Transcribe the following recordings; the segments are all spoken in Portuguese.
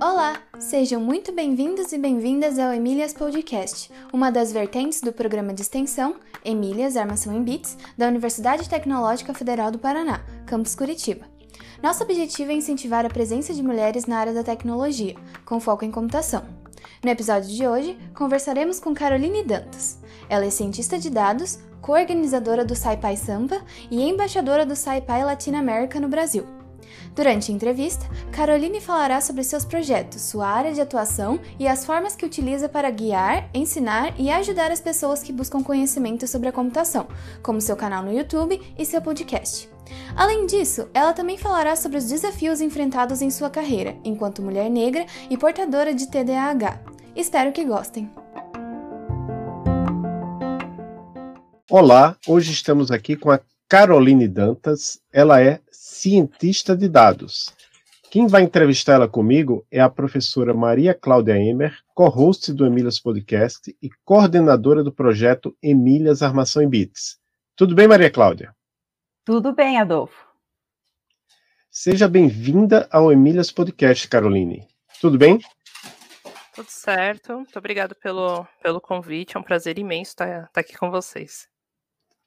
Olá, sejam muito bem-vindos e bem-vindas ao Emílias Podcast, uma das vertentes do programa de extensão Emílias Armação em Bits da Universidade Tecnológica Federal do Paraná, campus Curitiba. Nosso objetivo é incentivar a presença de mulheres na área da tecnologia, com foco em computação. No episódio de hoje, conversaremos com Caroline Dantas. Ela é cientista de dados, co-organizadora do SciPy Sampa e embaixadora do SciPy Latinoamérica no Brasil. Durante a entrevista, Caroline falará sobre seus projetos, sua área de atuação e as formas que utiliza para guiar, ensinar e ajudar as pessoas que buscam conhecimento sobre a computação, como seu canal no YouTube e seu podcast. Além disso, ela também falará sobre os desafios enfrentados em sua carreira, enquanto mulher negra e portadora de TDAH. Espero que gostem! Olá, hoje estamos aqui com a Caroline Dantas. Ela é cientista de dados. Quem vai entrevistar ela comigo é a professora Maria Cláudia Emer, co-host do Emílias Podcast e coordenadora do projeto Emílias Armação em Bits. Tudo bem, Maria Cláudia? Tudo bem, Adolfo. Seja bem-vinda ao Emílias Podcast, Caroline. Tudo bem? Tudo certo. Muito obrigada pelo, pelo convite. É um prazer imenso estar, estar aqui com vocês.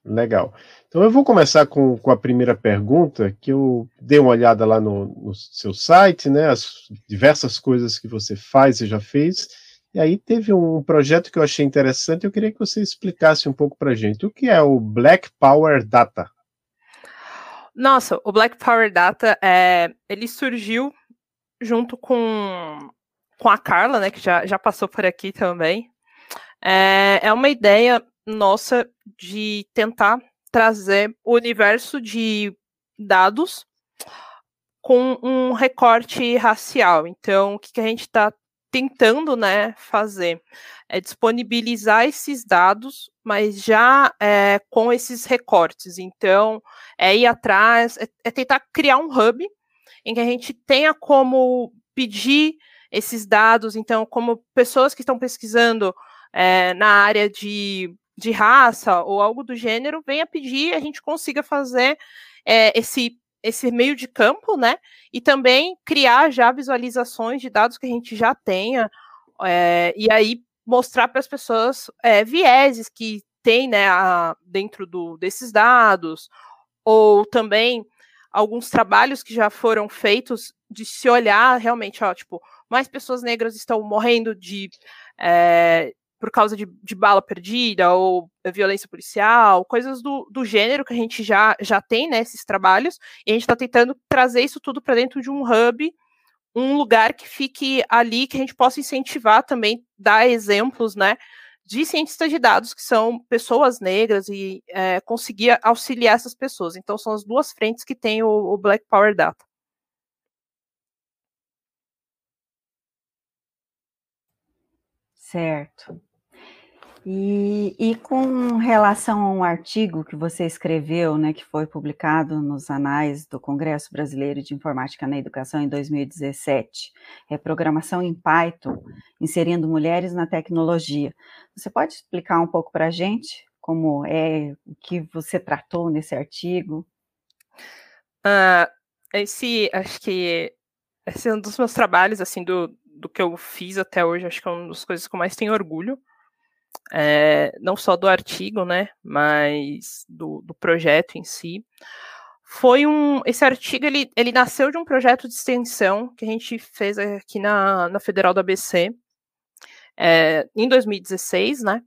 Legal. Então eu vou começar com, com a primeira pergunta, que eu dei uma olhada lá no, no, seu site, né? As diversas coisas que você faz e já fez. E aí teve um projeto que eu achei interessante, eu queria que você explicasse um pouco para gente. O que é o Black Power Data? Nossa, o Black Power Data, é, ele surgiu junto com, com a Carla, né, que já, já passou por aqui também. É, é uma ideia nossa de tentar trazer o universo de dados com um recorte racial. Então, o que, que a gente está tentando né, fazer é disponibilizar esses dados, mas já é, com esses recortes. Então, é ir atrás, é, é tentar criar um hub em que a gente tenha como pedir esses dados, então, como pessoas que estão pesquisando é, na área de de raça ou algo do gênero, venha pedir, a gente consiga fazer é, esse, esse meio de campo, né? E também criar já visualizações de dados que a gente já tenha, é, e aí mostrar para as pessoas é, vieses que tem né, a, dentro do, desses dados, ou também alguns trabalhos que já foram feitos de se olhar realmente, ó, tipo, mais pessoas negras estão morrendo de, é, por causa de, de, bala perdida ou violência policial, coisas do, do gênero que a gente já, já tem, né, esses trabalhos, e a gente está tentando trazer isso tudo para dentro de um hub, um lugar que fique ali, que a gente possa incentivar também, dar exemplos, né, de cientistas de dados que são pessoas negras e é, conseguir auxiliar essas pessoas. Então, são as duas frentes que tem o, o Black Power Data. Certo. E, e, com relação a um artigo que você escreveu, né, que foi publicado nos anais do Congresso Brasileiro de Informática na Educação em 2017, é Programação em Python, inserindo mulheres na tecnologia. Você pode explicar um pouco para a gente como é, o que você tratou nesse artigo? Uh, esse, acho que esse é um dos meus trabalhos, assim, do, do que eu fiz até hoje, acho que é uma das coisas que eu mais tenho orgulho, é, não só do artigo, né, mas do, do, projeto em si. Foi um, esse artigo ele, ele nasceu de um projeto de extensão que a gente fez aqui na, na Federal do ABC é, em 2016, né,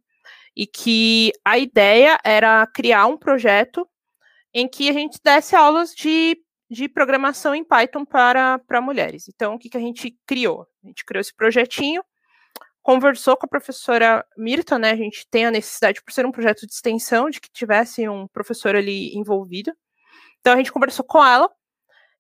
e que a ideia era criar um projeto em que a gente desse aulas de, de programação em Python para, para mulheres. Então, o que, que a gente criou? A gente criou esse projetinho conversou com a professora Mirta, né? A gente tem a necessidade, por ser um projeto de extensão, de que tivesse um professor ali envolvido. Então a gente conversou com ela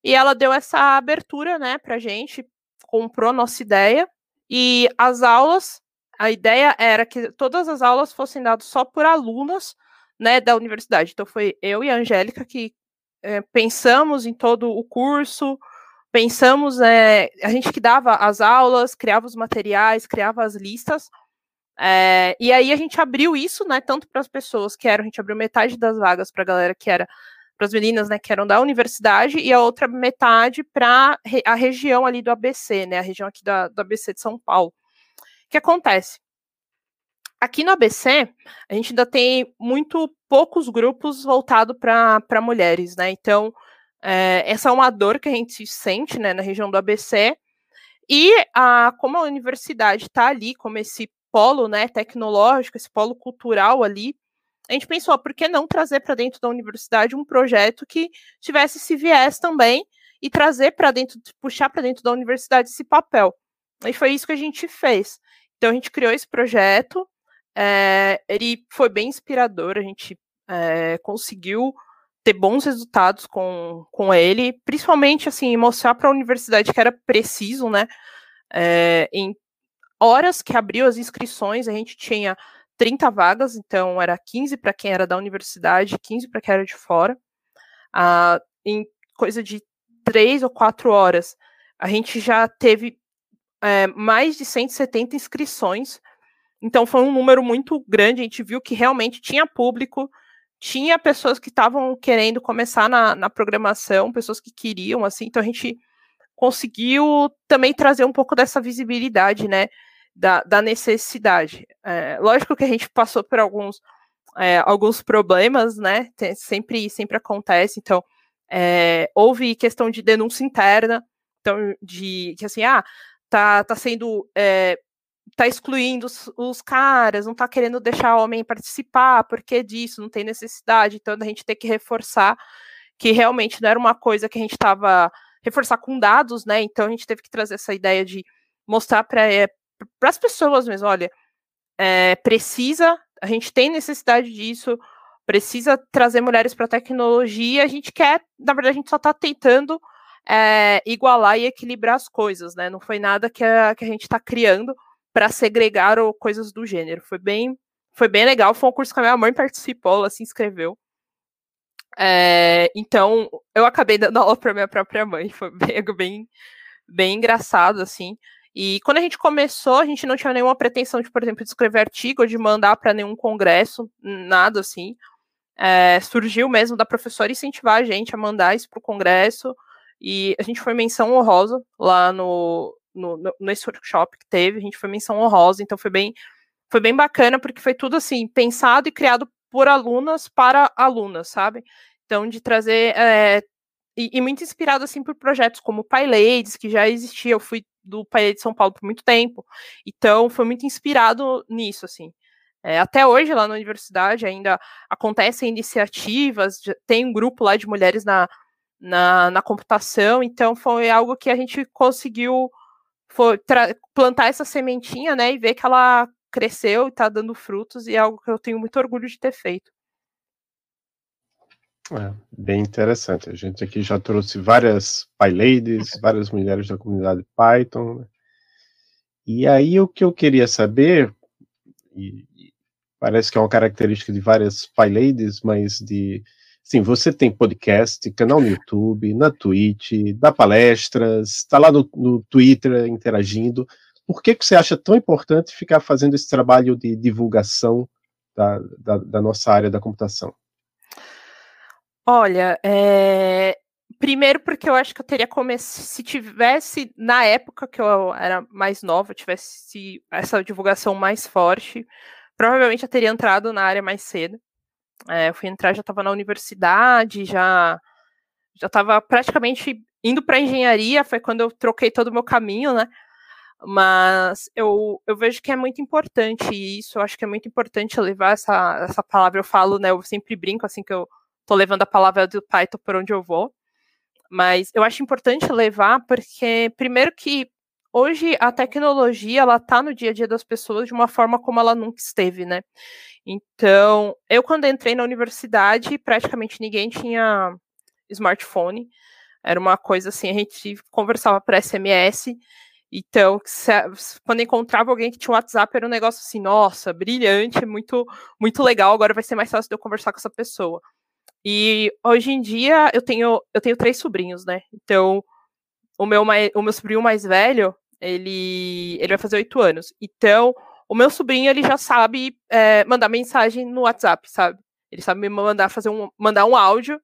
e ela deu essa abertura, né, pra gente, comprou nossa ideia e as aulas, a ideia era que todas as aulas fossem dadas só por alunas, né, da universidade. Então foi eu e a Angélica que é, pensamos em todo o curso, pensamos, é, a gente que dava as aulas, criava os materiais, criava as listas, é, e aí a gente abriu isso, né, tanto para as pessoas que eram, a gente abriu metade das vagas para a galera que era as meninas, né, que eram da universidade, e a outra metade para a região ali do ABC, né, a região aqui da, do ABC de São Paulo. O que acontece? Aqui no ABC, a gente ainda tem muito poucos grupos voltados para mulheres, né? Então, é, essa é uma dor que a gente sente né, na região do ABC. E a, como a universidade está ali, como esse polo né, tecnológico, esse polo cultural ali, a gente pensou, por que não trazer para dentro da universidade um projeto que tivesse esse viés também e trazer para dentro, puxar para dentro da universidade esse papel. E foi isso que a gente fez. Então a gente criou esse projeto, é, ele foi bem inspirador, a gente é, conseguiu ter bons resultados com, com ele, principalmente assim, mostrar para a universidade que era preciso, né? É, em horas que abriu as inscrições, a gente tinha 30 vagas, então era 15 para quem era da universidade, 15 para quem era de fora. Ah, em coisa de três ou quatro horas, a gente já teve é, mais de 170 inscrições então foi um número muito grande, a gente viu que realmente tinha público, tinha pessoas que estavam querendo começar na, na, programação, pessoas que queriam, assim, então a gente conseguiu também trazer um pouco dessa visibilidade, né, da, da necessidade. É, lógico que a gente passou por alguns, é, alguns problemas, né, tem, sempre, sempre acontece, então é, houve questão de denúncia interna, então, de que assim, ah, tá, tá sendo é, tá excluindo os, os, caras, não tá querendo deixar homem participar, porque disso, não tem necessidade, então a gente tem que reforçar que realmente não era uma coisa que a gente estava reforçar com dados, né? Então a gente teve que trazer essa ideia de mostrar para é, as pessoas mesmo, olha, é, precisa, a gente tem necessidade disso, precisa trazer mulheres para a tecnologia, a gente quer, na verdade, a gente só está tentando é, igualar e equilibrar as coisas, né? Não foi nada que a, que a gente está criando, para segregar ou coisas do gênero. Foi bem, foi bem legal. Foi um curso que a minha mãe participou, ela se inscreveu. É, então, eu acabei dando aula para minha própria mãe. Foi bem, bem, bem engraçado, assim. E quando a gente começou, a gente não tinha nenhuma pretensão de, por exemplo, de escrever artigo, de mandar para nenhum congresso, nada assim. É, surgiu mesmo da professora incentivar a gente a mandar isso para o congresso. E a gente foi menção honrosa lá no, no, no, nesse workshop que teve, a gente foi menção honrosa, então foi bem, foi bem bacana, porque foi tudo assim, pensado e criado por alunas para alunas, sabe? Então, de trazer. É, e, e, muito inspirado assim por projetos como Pai Ladies, que já existia, eu fui do de São Paulo por muito tempo, então foi muito inspirado nisso, assim. É, até hoje, lá na universidade, ainda acontecem iniciativas, tem um grupo lá de mulheres na, na, na computação, então foi algo que a gente conseguiu plantar essa sementinha, né, e ver que ela cresceu e está dando frutos, e é algo que eu tenho muito orgulho de ter feito. É, bem interessante. A gente aqui já trouxe várias PyLadies, várias mulheres da comunidade Python. Né? E aí o que eu queria saber, e, e parece que é uma característica de várias PyLadies, mas de Sim, você tem podcast, canal no YouTube, na Twitch, dá palestras, está lá no, no, Twitter interagindo. Por que, que você acha tão importante ficar fazendo esse trabalho de divulgação da, da, da nossa área da computação? Olha, é... primeiro porque eu acho que eu teria começado, se tivesse, na época que eu era mais nova, tivesse essa divulgação mais forte, provavelmente eu teria entrado na área mais cedo. É, eu fui entrar, já estava na universidade, já já estava praticamente indo para engenharia, foi quando eu troquei todo o meu caminho, né? Mas eu, eu vejo que é muito importante isso, eu acho que é muito importante levar essa, essa palavra, eu falo, né? Eu sempre brinco assim que eu tô levando a palavra do Python por onde eu vou. Mas eu acho importante levar porque, primeiro que hoje a tecnologia ela está no dia a dia das pessoas de uma forma como ela nunca esteve, né? Então, eu quando entrei na universidade, praticamente ninguém tinha smartphone. Era uma coisa assim, a gente conversava por SMS. Então, quando encontrava alguém que tinha um WhatsApp, era um negócio assim, nossa, brilhante, muito, muito legal. Agora vai ser mais fácil de eu conversar com essa pessoa. E hoje em dia eu tenho, eu tenho três sobrinhos, né? Então, o meu, o meu sobrinho mais velho, ele, ele vai fazer oito anos. Então, o meu sobrinho, ele já sabe é, mandar mensagem no WhatsApp, sabe? Ele sabe me mandar fazer um, mandar um áudio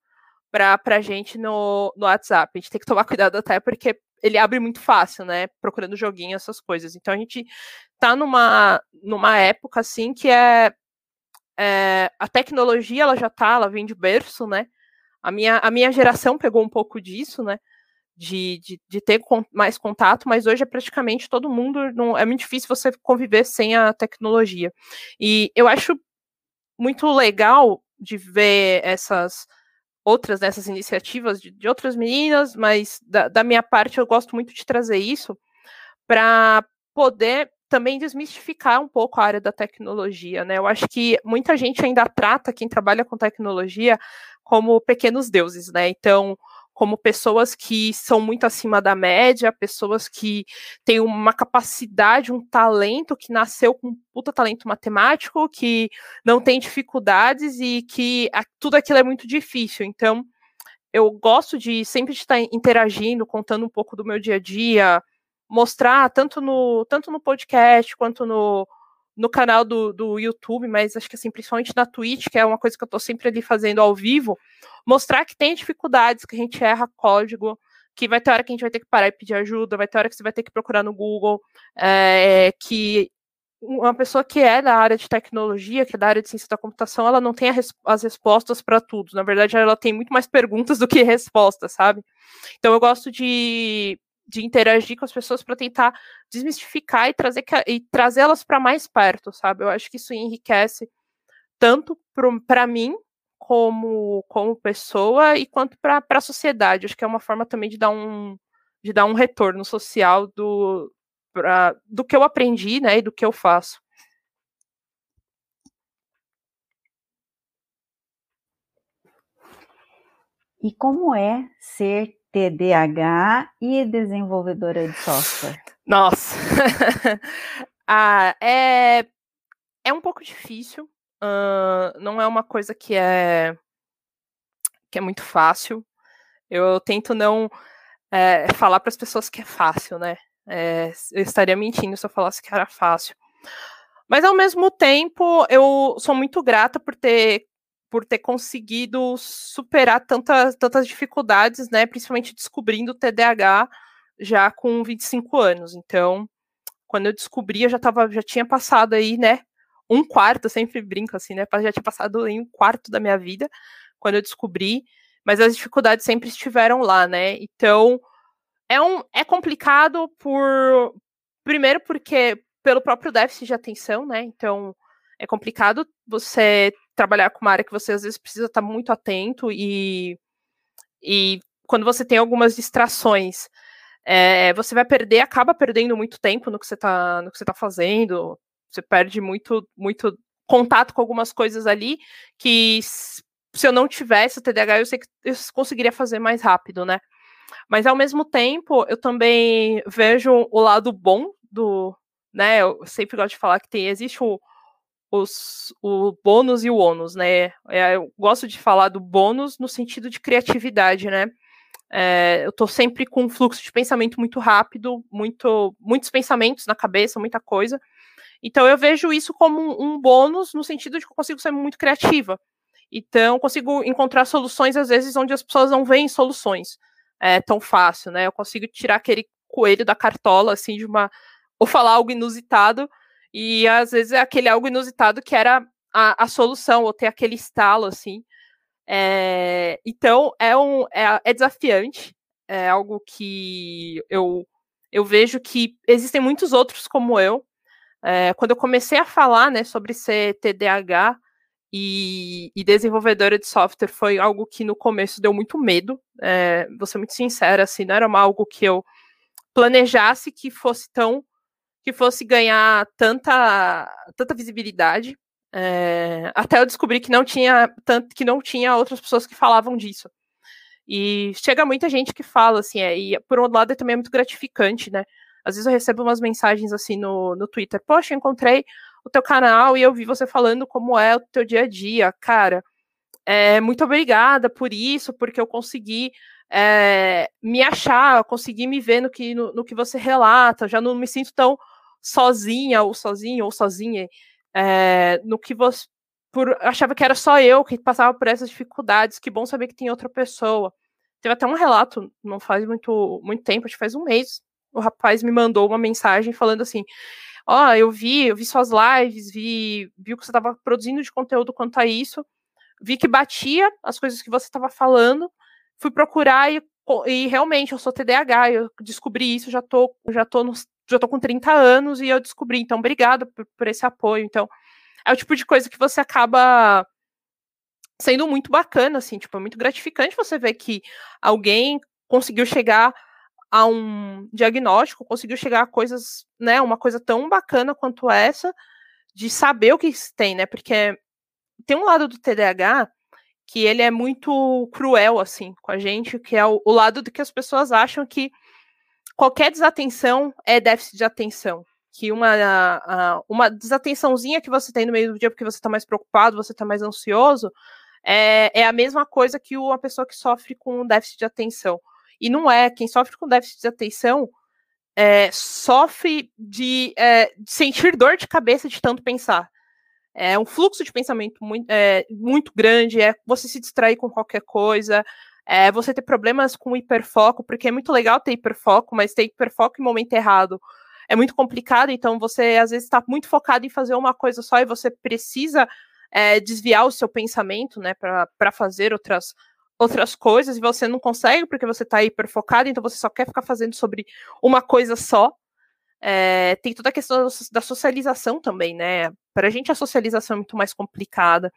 para a gente no, no WhatsApp. A gente tem que tomar cuidado até porque ele abre muito fácil, né? Procurando joguinho, essas coisas. Então a gente tá numa, numa época assim que é, é a tecnologia ela já tá, ela vem de berço, né? A minha, a minha geração pegou um pouco disso, né? De, de, de ter mais contato, mas hoje é praticamente todo mundo. Não, é muito difícil você conviver sem a tecnologia. E eu acho muito legal de ver essas outras dessas iniciativas de, de outras meninas, mas da, da, minha parte eu gosto muito de trazer isso para poder também desmistificar um pouco a área da tecnologia, né? Eu acho que muita gente ainda trata quem trabalha com tecnologia como pequenos deuses, né? Então, como pessoas que são muito acima da média, pessoas que têm uma capacidade, um talento que nasceu com um puta talento matemático, que não tem dificuldades e que tudo aquilo é muito difícil. Então, eu gosto de sempre estar interagindo, contando um pouco do meu dia a dia, mostrar tanto no, tanto no podcast quanto no, no canal do, do YouTube, mas acho que assim, principalmente na Twitch, que é uma coisa que eu estou sempre ali fazendo ao vivo, mostrar que tem dificuldades, que a gente erra código, que vai ter hora que a gente vai ter que parar e pedir ajuda, vai ter hora que você vai ter que procurar no Google, é, que uma pessoa que é da área de tecnologia, que é da área de ciência da computação, ela não tem res as respostas para tudo. Na verdade, ela tem muito mais perguntas do que respostas, sabe? Então, eu gosto de de interagir com as pessoas para tentar desmistificar e trazer e trazê-las para mais perto, sabe? Eu acho que isso enriquece tanto para mim como como pessoa e quanto para a sociedade. Acho que é uma forma também de dar um de dar um retorno social do pra, do que eu aprendi, né, e do que eu faço. E como é ser TDAH e desenvolvedora de software? Nossa, ah, é, é um pouco difícil. Uh, não é uma coisa que é que é muito fácil. Eu tento não é, falar para as pessoas que é fácil, né? É, eu estaria mentindo se eu falasse que era fácil. Mas ao mesmo tempo, eu sou muito grata por ter por ter conseguido superar tantas, tantas dificuldades, né? Principalmente descobrindo o TDAH já com 25 anos. Então, quando eu descobri, eu já tava, já tinha passado aí, né? Um quarto, eu sempre brinco assim, né? Já tinha passado em um quarto da minha vida quando eu descobri, mas as dificuldades sempre estiveram lá, né? Então, é um é complicado por primeiro porque pelo próprio déficit de atenção, né? Então, é complicado você trabalhar com uma área que você às vezes precisa estar muito atento e, e quando você tem algumas distrações, é, você vai perder, acaba perdendo muito tempo no que você está no que você tá fazendo, você perde muito, muito contato com algumas coisas ali que se eu não tivesse o TDAH, eu sei que eu conseguiria fazer mais rápido, né? Mas ao mesmo tempo, eu também vejo o lado bom do, né? Eu sempre gosto de falar que tem existe o, os, o bônus e o ônus, né? É, eu gosto de falar do bônus no sentido de criatividade, né? É, eu tô sempre com um fluxo de pensamento muito rápido, muito, muitos pensamentos na cabeça, muita coisa. Então eu vejo isso como um, um bônus no sentido de que eu consigo ser muito criativa. Então consigo encontrar soluções às vezes onde as pessoas não veem soluções é, tão fácil, né? Eu consigo tirar aquele coelho da cartola assim de uma ou falar algo inusitado e às vezes é aquele algo inusitado que era a, a solução, ou ter aquele estalo, assim. É, então, é, um, é, é desafiante, é algo que eu, eu vejo que existem muitos outros como eu. É, quando eu comecei a falar né, sobre ser TDAH e, e, desenvolvedora de software, foi algo que no começo deu muito medo. É, vou ser muito sincera, assim, não era algo que eu planejasse que fosse tão que fosse ganhar tanta, tanta visibilidade. É, até eu descobri que não tinha tanto que não tinha outras pessoas que falavam disso. E chega muita gente que fala, assim, é, e por um lado também é muito gratificante, né? Às vezes eu recebo umas mensagens assim no, no Twitter, poxa, encontrei o teu canal e eu vi você falando como é o teu dia a dia. Cara, é, muito obrigada por isso, porque eu consegui é, me achar, consegui me ver no que, no, no, que você relata, já não me sinto tão sozinha ou sozinho ou sozinha é, no que você por achava que era só eu que passava por essas dificuldades. Que bom saber que tem outra pessoa. Teve até um relato, não faz muito, muito tempo, acho que faz um mês. O rapaz me mandou uma mensagem falando assim: Ó, oh, eu vi, eu vi suas lives, vi, vi o que você estava produzindo de conteúdo quanto a isso, vi que batia as coisas que você estava falando, fui procurar e, e realmente eu sou TDAH, eu descobri isso, já tô, já tô nos, já tô com 30 anos e eu descobri. Então, obrigada por, por esse apoio. Então, é o tipo de coisa que você acaba sendo muito bacana, assim, tipo, é muito gratificante você ver que alguém conseguiu chegar a um diagnóstico, conseguiu chegar a coisas, né, uma coisa tão bacana quanto essa, de saber o que tem, né, porque tem um lado do TDAH que ele é muito cruel, assim, com a gente, que é o, o lado do que as pessoas acham que qualquer desatenção é déficit de atenção, que uma, uma desatençãozinha que você tem no meio do dia porque você está mais preocupado, você está mais ansioso, é, é a mesma coisa que uma pessoa que sofre com déficit de atenção. E não é, quem sofre com déficit de atenção é, sofre de, é, de, sentir dor de cabeça de tanto pensar. É um fluxo de pensamento muito, é, muito grande, é você se distrair com qualquer coisa, é você ter problemas com hiperfoco, porque é muito legal ter hiperfoco, mas ter hiperfoco em momento errado é muito complicado, então você às vezes está muito focado em fazer uma coisa só e você precisa é, desviar o seu pensamento, né, para fazer outras, outras coisas, e você não consegue porque você está hiper focado, então você só quer ficar fazendo sobre uma coisa só. É, tem toda a questão da socialização também, né? Para a gente a socialização é muito mais complicada,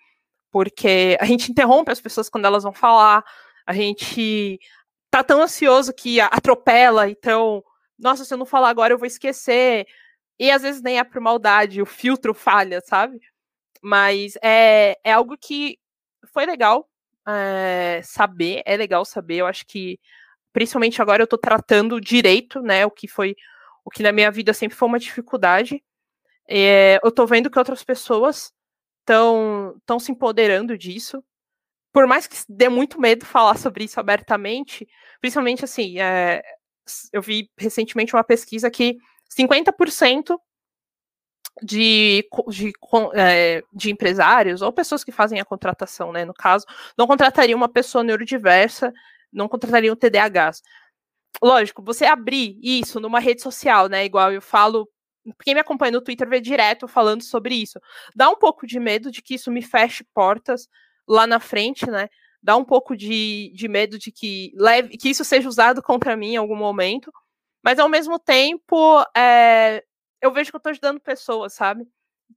porque a gente interrompe as pessoas quando elas vão falar, a gente tá tão ansioso que atropela, então, nossa, se eu não falar agora eu vou esquecer. E às vezes nem é por maldade, o filtro falha, sabe? Mas é, é algo que foi legal é, saber, é legal saber. Eu acho que, principalmente agora, eu tô tratando direito, né? O que foi, o que na minha vida sempre foi uma dificuldade. É, eu tô vendo que outras pessoas estão se empoderando disso. Por mais que dê muito medo falar sobre isso abertamente, principalmente assim, é, eu vi recentemente uma pesquisa que 50% de, de, é, de, empresários ou pessoas que fazem a contratação, né, no caso, não contratariam uma pessoa neurodiversa, não contratariam TDAHs. Lógico, você abrir isso numa rede social, né, igual eu falo, quem me acompanha no Twitter vê direto falando sobre isso. Dá um pouco de medo de que isso me feche portas lá na frente, né? Dá um pouco de, de medo de que leve, que isso seja usado contra mim em algum momento, mas ao mesmo tempo é, eu vejo que eu tô ajudando pessoas, sabe?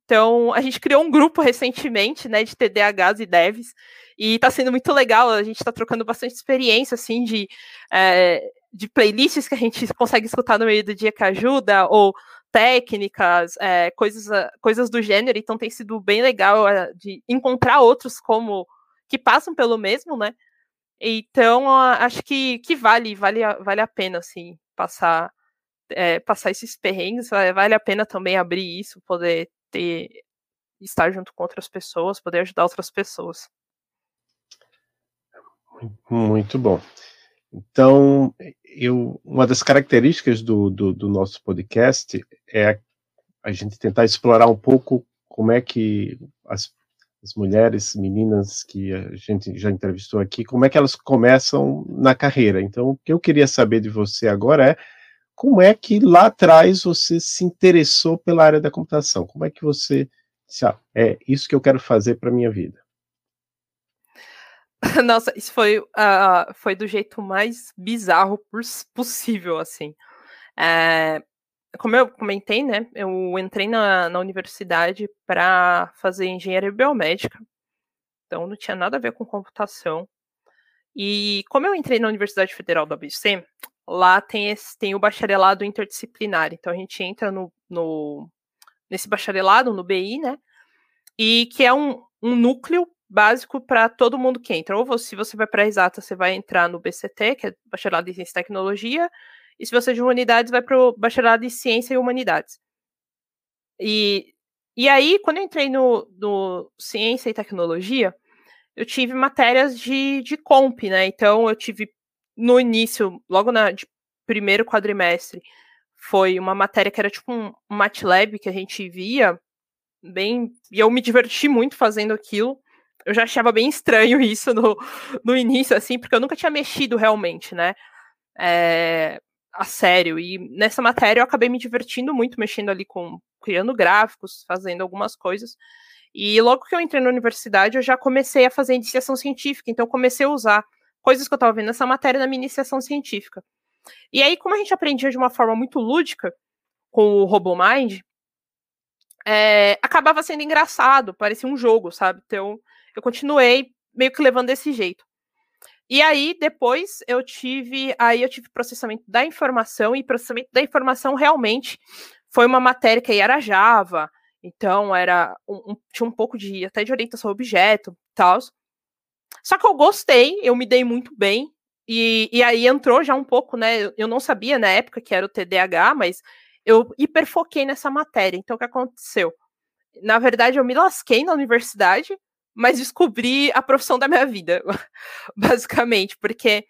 Então, a gente criou um grupo recentemente, né, de TDAHs e devs, e tá sendo muito legal, a gente tá trocando bastante experiência, assim, de, é, de playlists que a gente consegue escutar no meio do dia que ajuda, ou técnicas, é, coisas, coisas do gênero, então tem sido bem legal é, de encontrar outros como, que passam pelo mesmo, né, então, acho que, que vale, vale, vale a pena, assim, passar é, passar esses perrengues, vale a pena também abrir isso, poder ter estar junto com outras pessoas, poder ajudar outras pessoas. Muito bom. Então, eu, uma das características do, do, do nosso podcast é a, gente tentar explorar um pouco como é que as, as mulheres, meninas que a gente já entrevistou aqui, como é que elas começam na carreira. Então, o que eu queria saber de você agora é como é que lá atrás você se interessou pela área da computação? Como é que você disse, ah, é isso que eu quero fazer para minha vida? Nossa, isso foi, uh, foi do jeito mais bizarro possível, assim. É, como eu comentei, né, eu entrei na, na universidade para fazer engenharia biomédica, então não tinha nada a ver com computação. E como eu entrei na Universidade Federal do ABC, lá tem, esse, tem o bacharelado interdisciplinar. Então a gente entra no, no nesse bacharelado, no BI, né? E que é um, um núcleo básico para todo mundo que entra. Ou se você vai para a exata, você vai entrar no BCT, que é bacharelado em ciência e tecnologia, e se você é de humanidades, vai para o bacharelado em ciência e humanidades. E, e aí, quando eu entrei no, no ciência e tecnologia, eu tive matérias de, de comp, né? Então eu tive no início, logo na de primeiro quadrimestre, foi uma matéria que era tipo um MATLAB que a gente via bem, e eu me diverti muito fazendo aquilo. Eu já achava bem estranho isso no, no início, assim, porque eu nunca tinha mexido realmente, né? É, a sério. E nessa matéria eu acabei me divertindo muito mexendo ali com criando gráficos, fazendo algumas coisas. E logo que eu entrei na universidade, eu já comecei a fazer iniciação científica, então eu comecei a usar coisas que eu estava vendo nessa matéria na minha iniciação científica. E aí, como a gente aprendia de uma forma muito lúdica com o RoboMind, é, acabava sendo engraçado, parecia um jogo, sabe? Então, eu continuei meio que levando desse jeito. E aí, depois, eu tive. Aí eu tive processamento da informação, e processamento da informação realmente foi uma matéria que aí era Java, então era um, um, tinha um pouco de até de orientação ao objeto tal. Só que eu gostei, eu me dei muito bem. E, e aí entrou já um pouco, né? Eu não sabia na época que era o TDAH, mas eu hiperfoquei nessa matéria. Então, o que aconteceu? Na verdade, eu me lasquei na universidade, mas descobri a profissão da minha vida, basicamente, porque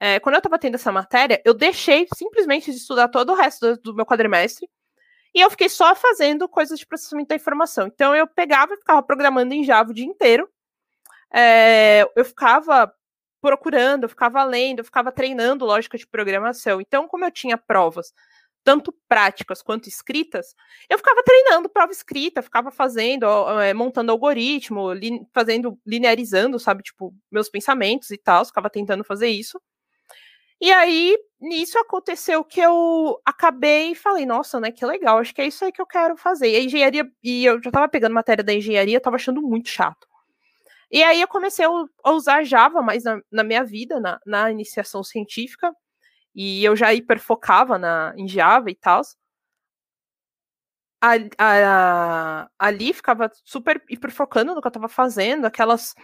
é, quando eu estava tendo essa matéria, eu deixei simplesmente de estudar todo o resto do, do, meu quadrimestre e eu fiquei só fazendo coisas de processamento da informação. Então eu pegava e ficava programando em Java o dia inteiro. É, eu ficava procurando, eu ficava lendo, eu ficava treinando lógica de programação. Então, como eu tinha provas tanto práticas quanto escritas, eu ficava treinando prova escrita, ficava fazendo, é, montando algoritmo, li, fazendo, linearizando, sabe, tipo, meus pensamentos e tal, ficava tentando fazer isso. E aí, nisso aconteceu que eu acabei e falei, nossa, né, que legal, acho que é isso aí que eu quero fazer. E a engenharia, e eu já tava pegando matéria da engenharia, tava achando muito chato. E aí eu comecei a usar Java mais na, na minha vida, na, na iniciação científica, e eu já hiperfocava na, em Java e tal. Ali ficava super hiperfocando no que eu estava fazendo, aquelas.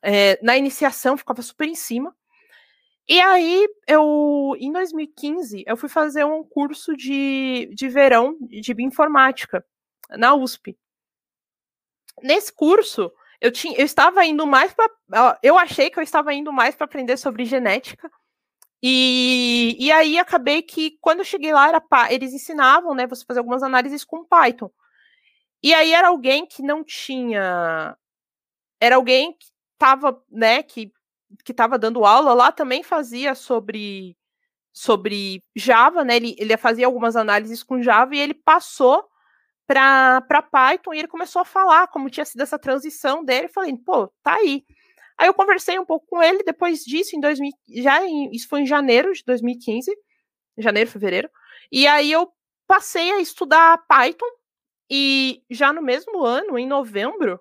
É, na iniciação ficava super em cima. E aí, eu, em 2015, eu fui fazer um curso de, de verão de bioinformática na USP. Nesse curso, eu, tinha, eu estava indo mais para. Eu achei que eu estava indo mais para aprender sobre genética, e, e aí acabei que quando eu cheguei lá, era eles ensinavam, né, você fazer algumas análises com Python. E aí era alguém que não tinha. Era alguém que estava, né, que, que estava dando aula lá, também fazia sobre, sobre Java, né? Ele, ele fazia algumas análises com Java e ele passou para Python e ele começou a falar como tinha sido essa transição dele. Falei, pô, tá aí. Aí eu conversei um pouco com ele depois disso, em 2000, já em, isso foi em janeiro de 2015, janeiro, fevereiro. E aí eu passei a estudar Python e já no mesmo ano, em novembro,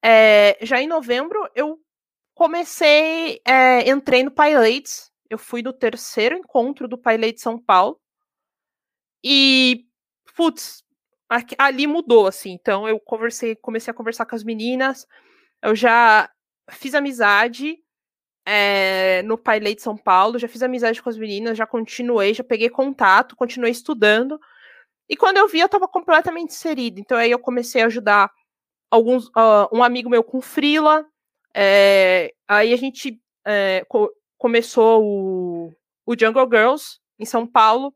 é, já em novembro eu comecei, é, entrei no PyLates, eu fui no terceiro encontro do PyLates São Paulo e, putz, ali mudou, assim, então eu conversei, comecei a conversar com as meninas, eu já fiz amizade é, no Pai de São Paulo, já fiz amizade com as meninas, já continuei, já peguei contato, continuei estudando. E quando eu vi, eu estava completamente inserida. Então aí eu comecei a ajudar alguns, uh, um amigo meu com Frila. É, aí a gente é, co começou o, o Jungle Girls em São Paulo.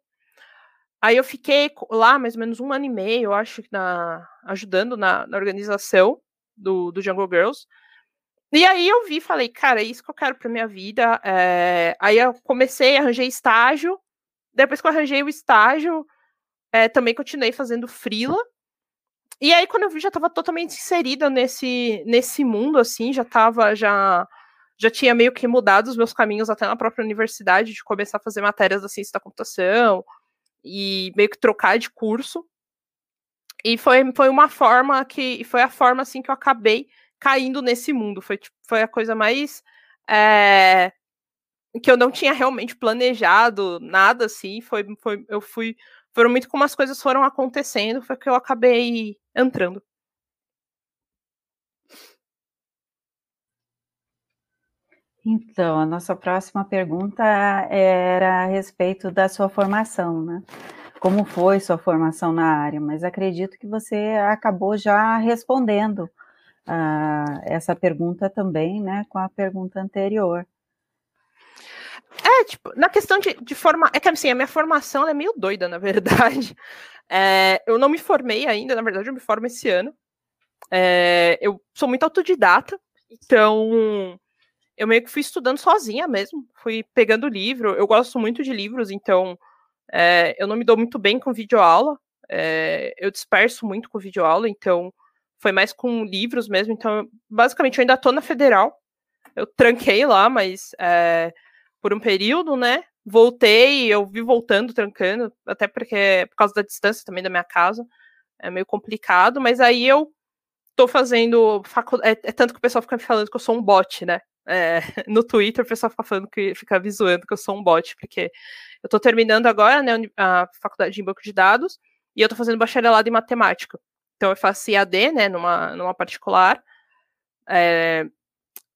Aí eu fiquei lá mais ou menos um ano e meio, eu acho, na, ajudando na, na organização do, do Jungle Girls. E aí eu vi, falei, cara, é isso que eu quero pra minha vida. É... Aí eu comecei, arranjei estágio. Depois que eu arranjei o estágio, é, também continuei fazendo frila. E aí, quando eu vi, já estava totalmente inserida nesse, nesse mundo, assim, já estava, já, já tinha meio que mudado os meus caminhos até na própria universidade, de começar a fazer matérias da ciência da computação e meio que trocar de curso. E foi, foi uma forma que. Foi a forma assim que eu acabei caindo nesse mundo. Foi, tipo, foi a coisa mais. É, que eu não tinha realmente planejado nada assim. Foi, foi, eu fui. Foram muito como as coisas foram acontecendo, foi que eu acabei entrando. Então, a nossa próxima pergunta era a respeito da sua formação, né? Como foi sua formação na área, mas acredito que você acabou já respondendo uh, essa pergunta também, né, com a pergunta anterior. É, tipo, na questão de, de formar. É que assim, a minha formação é meio doida, na verdade. É, eu não me formei ainda, na verdade, eu me formo esse ano. É, eu sou muito autodidata, então eu meio que fui estudando sozinha mesmo, fui pegando livro. Eu gosto muito de livros, então é, eu não me dou muito bem com videoaula. É, eu disperso muito com videoaula, então foi mais com livros mesmo. Então, basicamente, eu ainda tô na federal. Eu tranquei lá, mas é, por um período, né? Voltei, eu vi voltando, trancando, até porque por causa da distância também da minha casa. É meio complicado, mas aí eu tô fazendo faculdade. É, é, tanto que o pessoal fica me falando que eu sou um bot, né? É, no Twitter o pessoal fica falando que fica me zoando que eu sou um bot, porque eu tô terminando agora, né, a faculdade de banco de dados, e eu tô fazendo bacharelado em matemática. Então eu faço IAD, né, numa, numa particular, é,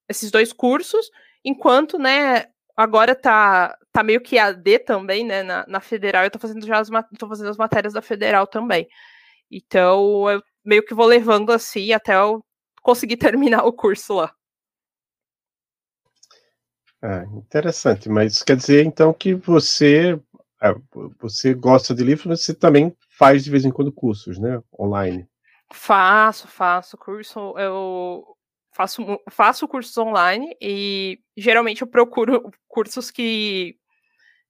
esses dois cursos, enquanto, né, agora tá, tá meio que AD também, né, na, na federal, eu tô fazendo já as, tô fazendo as matérias da federal também. Então eu meio que vou levando assim até eu conseguir terminar o curso lá. Ah, interessante, mas quer dizer então que você é, você gosta de livros, mas você também faz de vez em quando cursos, né? Online. Faço, faço curso. Eu faço, faço cursos online e geralmente eu procuro cursos que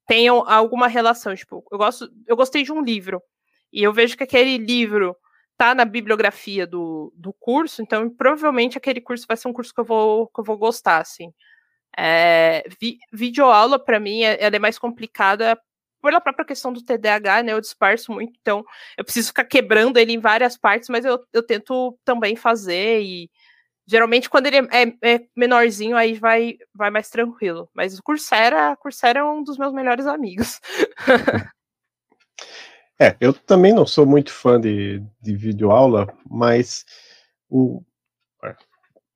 tenham alguma relação. Tipo, eu gosto, eu gostei de um livro e eu vejo que aquele livro tá na bibliografia do, do curso, então provavelmente aquele curso vai ser um curso que eu vou, que eu vou gostar, assim. É, vi, videoaula, para mim, é, ela é mais complicada pela própria questão do TDAH, né? Eu disperso muito, então eu preciso ficar quebrando ele em várias partes, mas eu, eu tento também fazer e geralmente quando ele é, é, é menorzinho aí vai, vai mais tranquilo. Mas o Coursera, Coursera é um dos meus melhores amigos. É, eu também não sou muito fã de, de videoaula, mas o,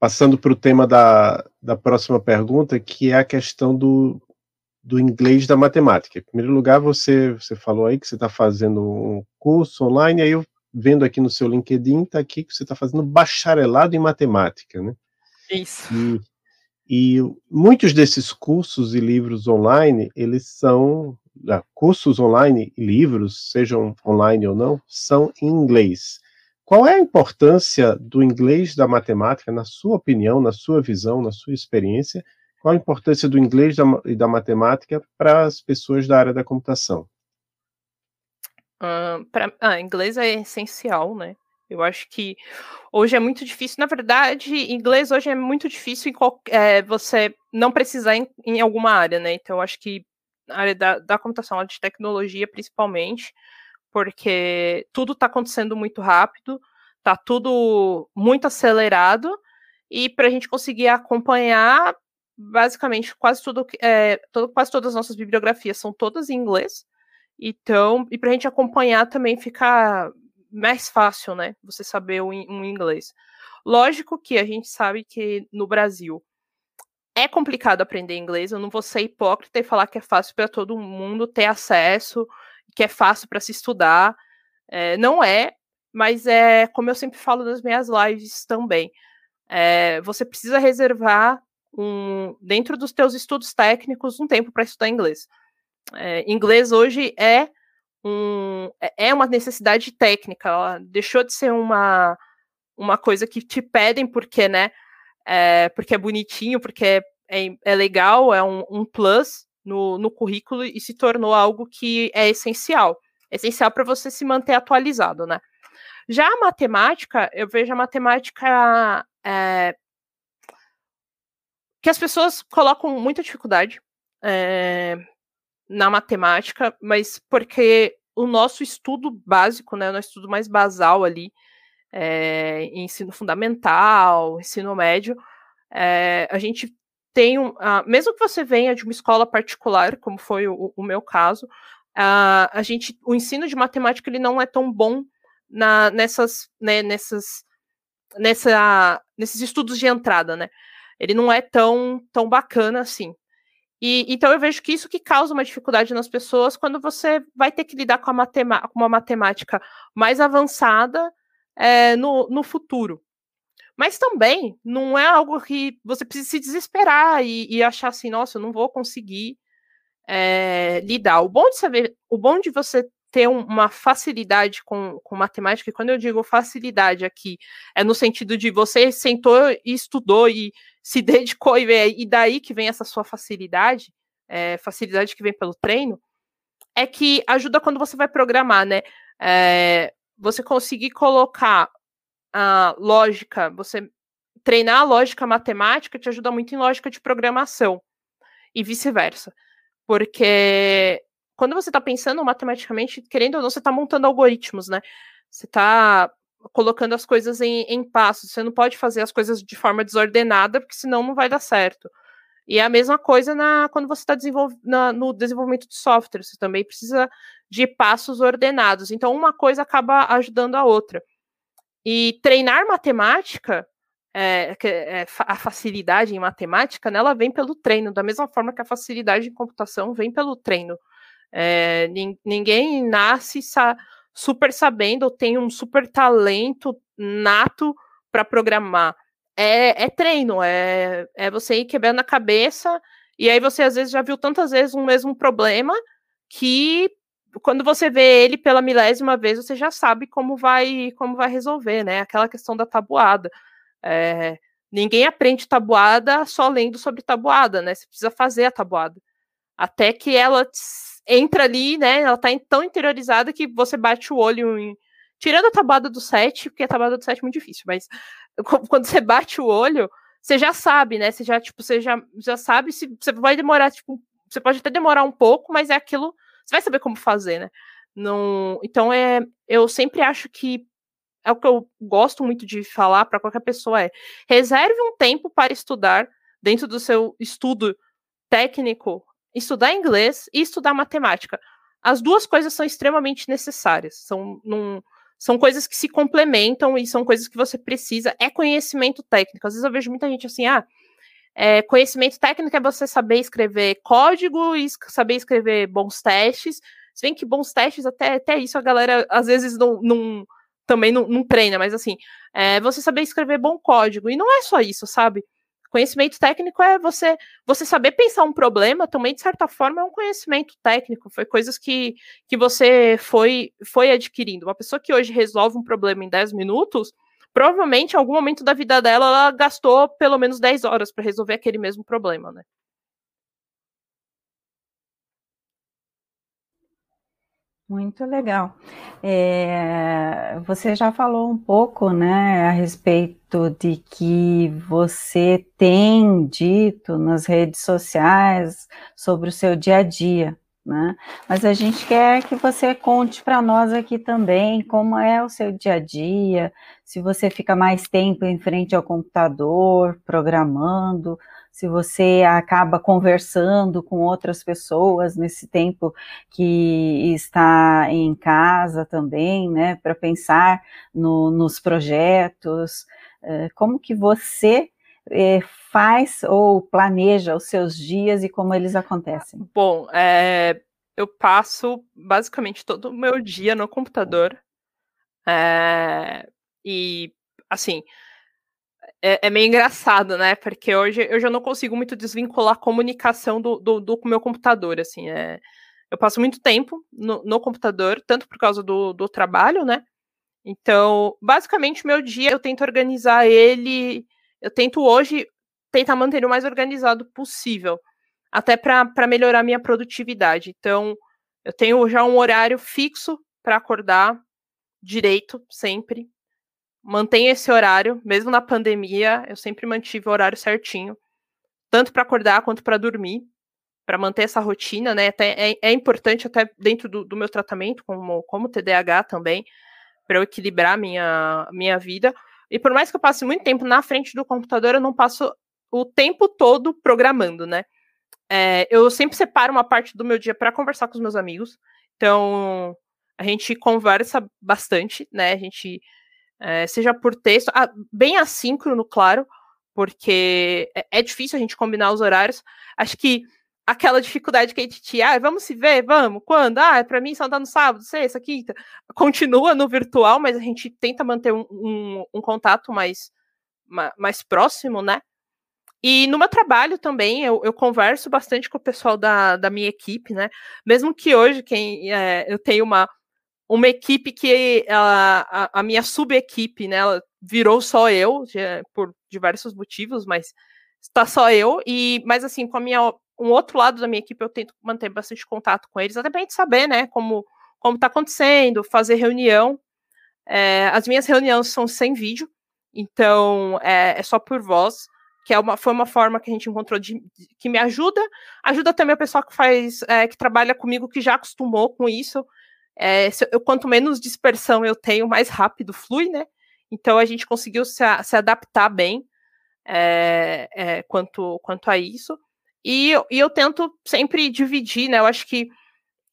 passando para o tema da, da próxima pergunta, que é a questão do, do inglês da matemática. Em primeiro lugar, você, você falou aí que você está fazendo um curso online, aí eu vendo aqui no seu LinkedIn, está aqui que você está fazendo bacharelado em matemática, né? Isso. E, e muitos desses cursos e livros online, eles são cursos online e livros, sejam online ou não, são em inglês. Qual é a importância do inglês da matemática, na sua opinião, na sua visão, na sua experiência? Qual a importância do inglês e da matemática para as pessoas da área da computação? Uh, pra, ah, inglês é essencial, né? Eu acho que hoje é muito difícil. Na verdade, inglês hoje é muito difícil em é, você não precisar em, em, alguma área, né? Então, eu acho que área da, da computação, de tecnologia principalmente, porque tudo está acontecendo muito rápido, está tudo muito acelerado, e para a gente conseguir acompanhar, basicamente, quase tudo, é, todo, quase todas as nossas bibliografias são todas em inglês, então, e para a gente acompanhar também fica mais fácil, né, você saber um, um inglês. Lógico que a gente sabe que no Brasil é complicado aprender inglês, eu não vou ser hipócrita e falar que é fácil para todo mundo ter acesso, que é fácil para se estudar. É, não é, mas é como eu sempre falo nas minhas lives também. É, você precisa reservar um, dentro dos teus estudos técnicos um tempo para estudar inglês. É, inglês hoje é um, é, é uma necessidade técnica, ela deixou de ser uma, uma coisa que te pedem porque, né? é, porque é bonitinho, porque é, é, é legal, é um, um plus no, no, currículo e se tornou algo que é essencial. É essencial para você se manter atualizado, né? Já a matemática, eu vejo a matemática é, que as pessoas colocam muita dificuldade é, na matemática, mas porque o nosso estudo básico, né, o nosso estudo mais basal ali, é, ensino fundamental, ensino médio, é, a gente tem um, uh, mesmo que você venha de uma escola particular, como foi o, o meu caso, uh, a gente, o ensino de matemática ele não é tão bom na, nessas, né, nessas, nessa, nesses estudos de entrada, né? Ele não é tão, tão bacana assim. E, então eu vejo que isso que causa uma dificuldade nas pessoas quando você vai ter que lidar com, a com uma matemática mais avançada é, no, no futuro. Mas também não é algo que você precisa se desesperar e, e achar assim, nossa, eu não vou conseguir é, lidar. O bom de saber, o bom de você ter um, uma facilidade com, com matemática, e quando eu digo facilidade aqui, é no sentido de você sentou e estudou e se dedicou, e, e daí que vem essa sua facilidade, é, facilidade que vem pelo treino, é que ajuda quando você vai programar, né? É, você conseguir colocar a lógica, você treinar a lógica matemática te ajuda muito em lógica de programação e vice-versa. Porque quando você está pensando matematicamente, querendo ou não, você está montando algoritmos, né? Você está colocando as coisas em, em passos. Você não pode fazer as coisas de forma desordenada, porque senão não vai dar certo. E é a mesma coisa na, quando você está desenvolv no desenvolvimento de software. Você também precisa de passos ordenados. Então, uma coisa acaba ajudando a outra. E treinar matemática, é, é, a facilidade em matemática, né, ela vem pelo treino, da mesma forma que a facilidade em computação vem pelo treino. É, ninguém nasce sa super sabendo ou tem um super talento nato para programar. É, é, treino, é, é você ir quebrando a cabeça, e aí você às vezes já viu tantas vezes um mesmo problema que quando você vê ele pela milésima vez, você já sabe como vai como vai resolver, né? Aquela questão da tabuada. É, ninguém aprende tabuada só lendo sobre tabuada, né? Você precisa fazer a tabuada. Até que ela entra ali, né? Ela tá tão interiorizada que você bate o olho em. Tirando a tabuada do 7, porque a tabuada do 7 é muito difícil, mas quando você bate o olho, você já sabe, né? Você já, tipo, você já, já sabe se você vai demorar, tipo, você pode até demorar um pouco, mas é aquilo você vai saber como fazer, né? Não, então é, eu sempre acho que é o que eu gosto muito de falar para qualquer pessoa é reserve um tempo para estudar dentro do seu estudo técnico, estudar inglês e estudar matemática. As duas coisas são extremamente necessárias. São, num, são coisas que se complementam e são coisas que você precisa. É conhecimento técnico. Às vezes eu vejo muita gente assim, ah, é, conhecimento técnico é você saber escrever código e saber escrever bons testes. Se bem que bons testes, até, até isso a galera às vezes não, não também não, não, treina, mas assim, é você saber escrever bom código. E não é só isso, sabe? Conhecimento técnico é você você saber pensar um problema, também, de certa forma, é um conhecimento técnico. Foi coisas que, que você foi, foi adquirindo. Uma pessoa que hoje resolve um problema em 10 minutos provavelmente em algum momento da vida dela ela gastou pelo menos 10 horas para resolver aquele mesmo problema, né? Muito legal. É, você já falou um pouco, né, a respeito de que você tem dito nas redes sociais sobre o seu dia a dia, né? Mas a gente quer que você conte para nós aqui também como é o seu dia a dia, se você fica mais tempo em frente ao computador, programando, se você acaba conversando com outras pessoas nesse tempo que está em casa também, né, para pensar no, nos projetos, eh, como que você é, faz ou planeja os seus dias e como eles acontecem? Bom, é, eu passo basicamente todo o meu dia no computador. É, e, assim, é, é, meio engraçado, né? Porque hoje eu já não consigo muito desvincular a comunicação do, do, do meu computador, assim. É, eu passo muito tempo no, no computador, tanto por causa do, do trabalho, né? Então, basicamente, meu dia eu tento organizar ele eu tento hoje tentar manter o mais organizado possível, até para melhorar minha produtividade. Então, eu tenho já um horário fixo para acordar direito, sempre. Mantenho esse horário, mesmo na pandemia, eu sempre mantive o horário certinho, tanto para acordar quanto para dormir, para manter essa rotina, né? Até, é, é importante até dentro do, do meu tratamento, como, como TDAH também, para eu equilibrar minha, minha vida. E por mais que eu passe muito tempo na frente do computador, eu não passo o tempo todo programando, né? É, eu sempre separo uma parte do meu dia para conversar com os meus amigos. Então, a gente conversa bastante, né? A gente, é, seja por texto, ah, bem assíncrono, claro, porque é, é difícil a gente combinar os horários. Acho que aquela dificuldade que a gente tinha, ah, vamos se ver, vamos, quando? Ah, é para mim só dá no sábado, sexta, quinta. Continua no virtual, mas a gente tenta manter um, um, um contato mais, mais próximo, né? E no meu trabalho também, eu, eu, converso bastante com o pessoal da, da minha equipe, né? Mesmo que hoje quem, é, eu tenho uma, uma equipe que a, a, a minha sub-equipe, né, ela virou só eu, por diversos motivos, mas está só eu, e mas assim, com a minha um outro lado da minha equipe, eu tento manter bastante contato com eles, até pra gente saber, né, como, como tá acontecendo, fazer reunião. É, as minhas reuniões são sem vídeo, então é, é só por voz, que é uma, foi uma forma que a gente encontrou de, de que me ajuda, ajuda também a pessoa que faz, é, que trabalha comigo, que já acostumou com isso. É, se, eu, quanto menos dispersão eu tenho, mais rápido flui, né? Então a gente conseguiu se, se adaptar bem é, é, quanto, quanto a isso. E, e eu tento sempre dividir, né? Eu acho que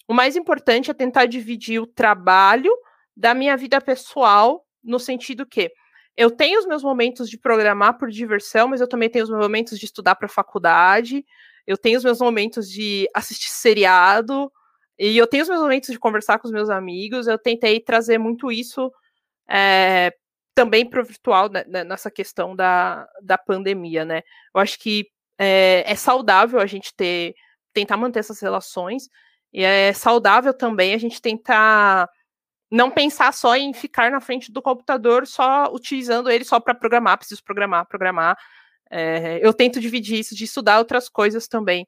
o mais importante é tentar dividir o trabalho da minha vida pessoal, no sentido que eu tenho os meus momentos de programar por diversão, mas eu também tenho os meus momentos de estudar para faculdade, eu tenho os meus momentos de assistir seriado, e eu tenho os meus momentos de conversar com os meus amigos. Eu tentei trazer muito isso é, também para o virtual né, né, nessa questão da, da pandemia, né? Eu acho que é, é, saudável a gente ter tentar manter essas relações e é saudável também a gente tentar não pensar só em ficar na frente do computador só utilizando ele só para programar, preciso programar, programar. É, eu tento dividir isso de estudar outras coisas também.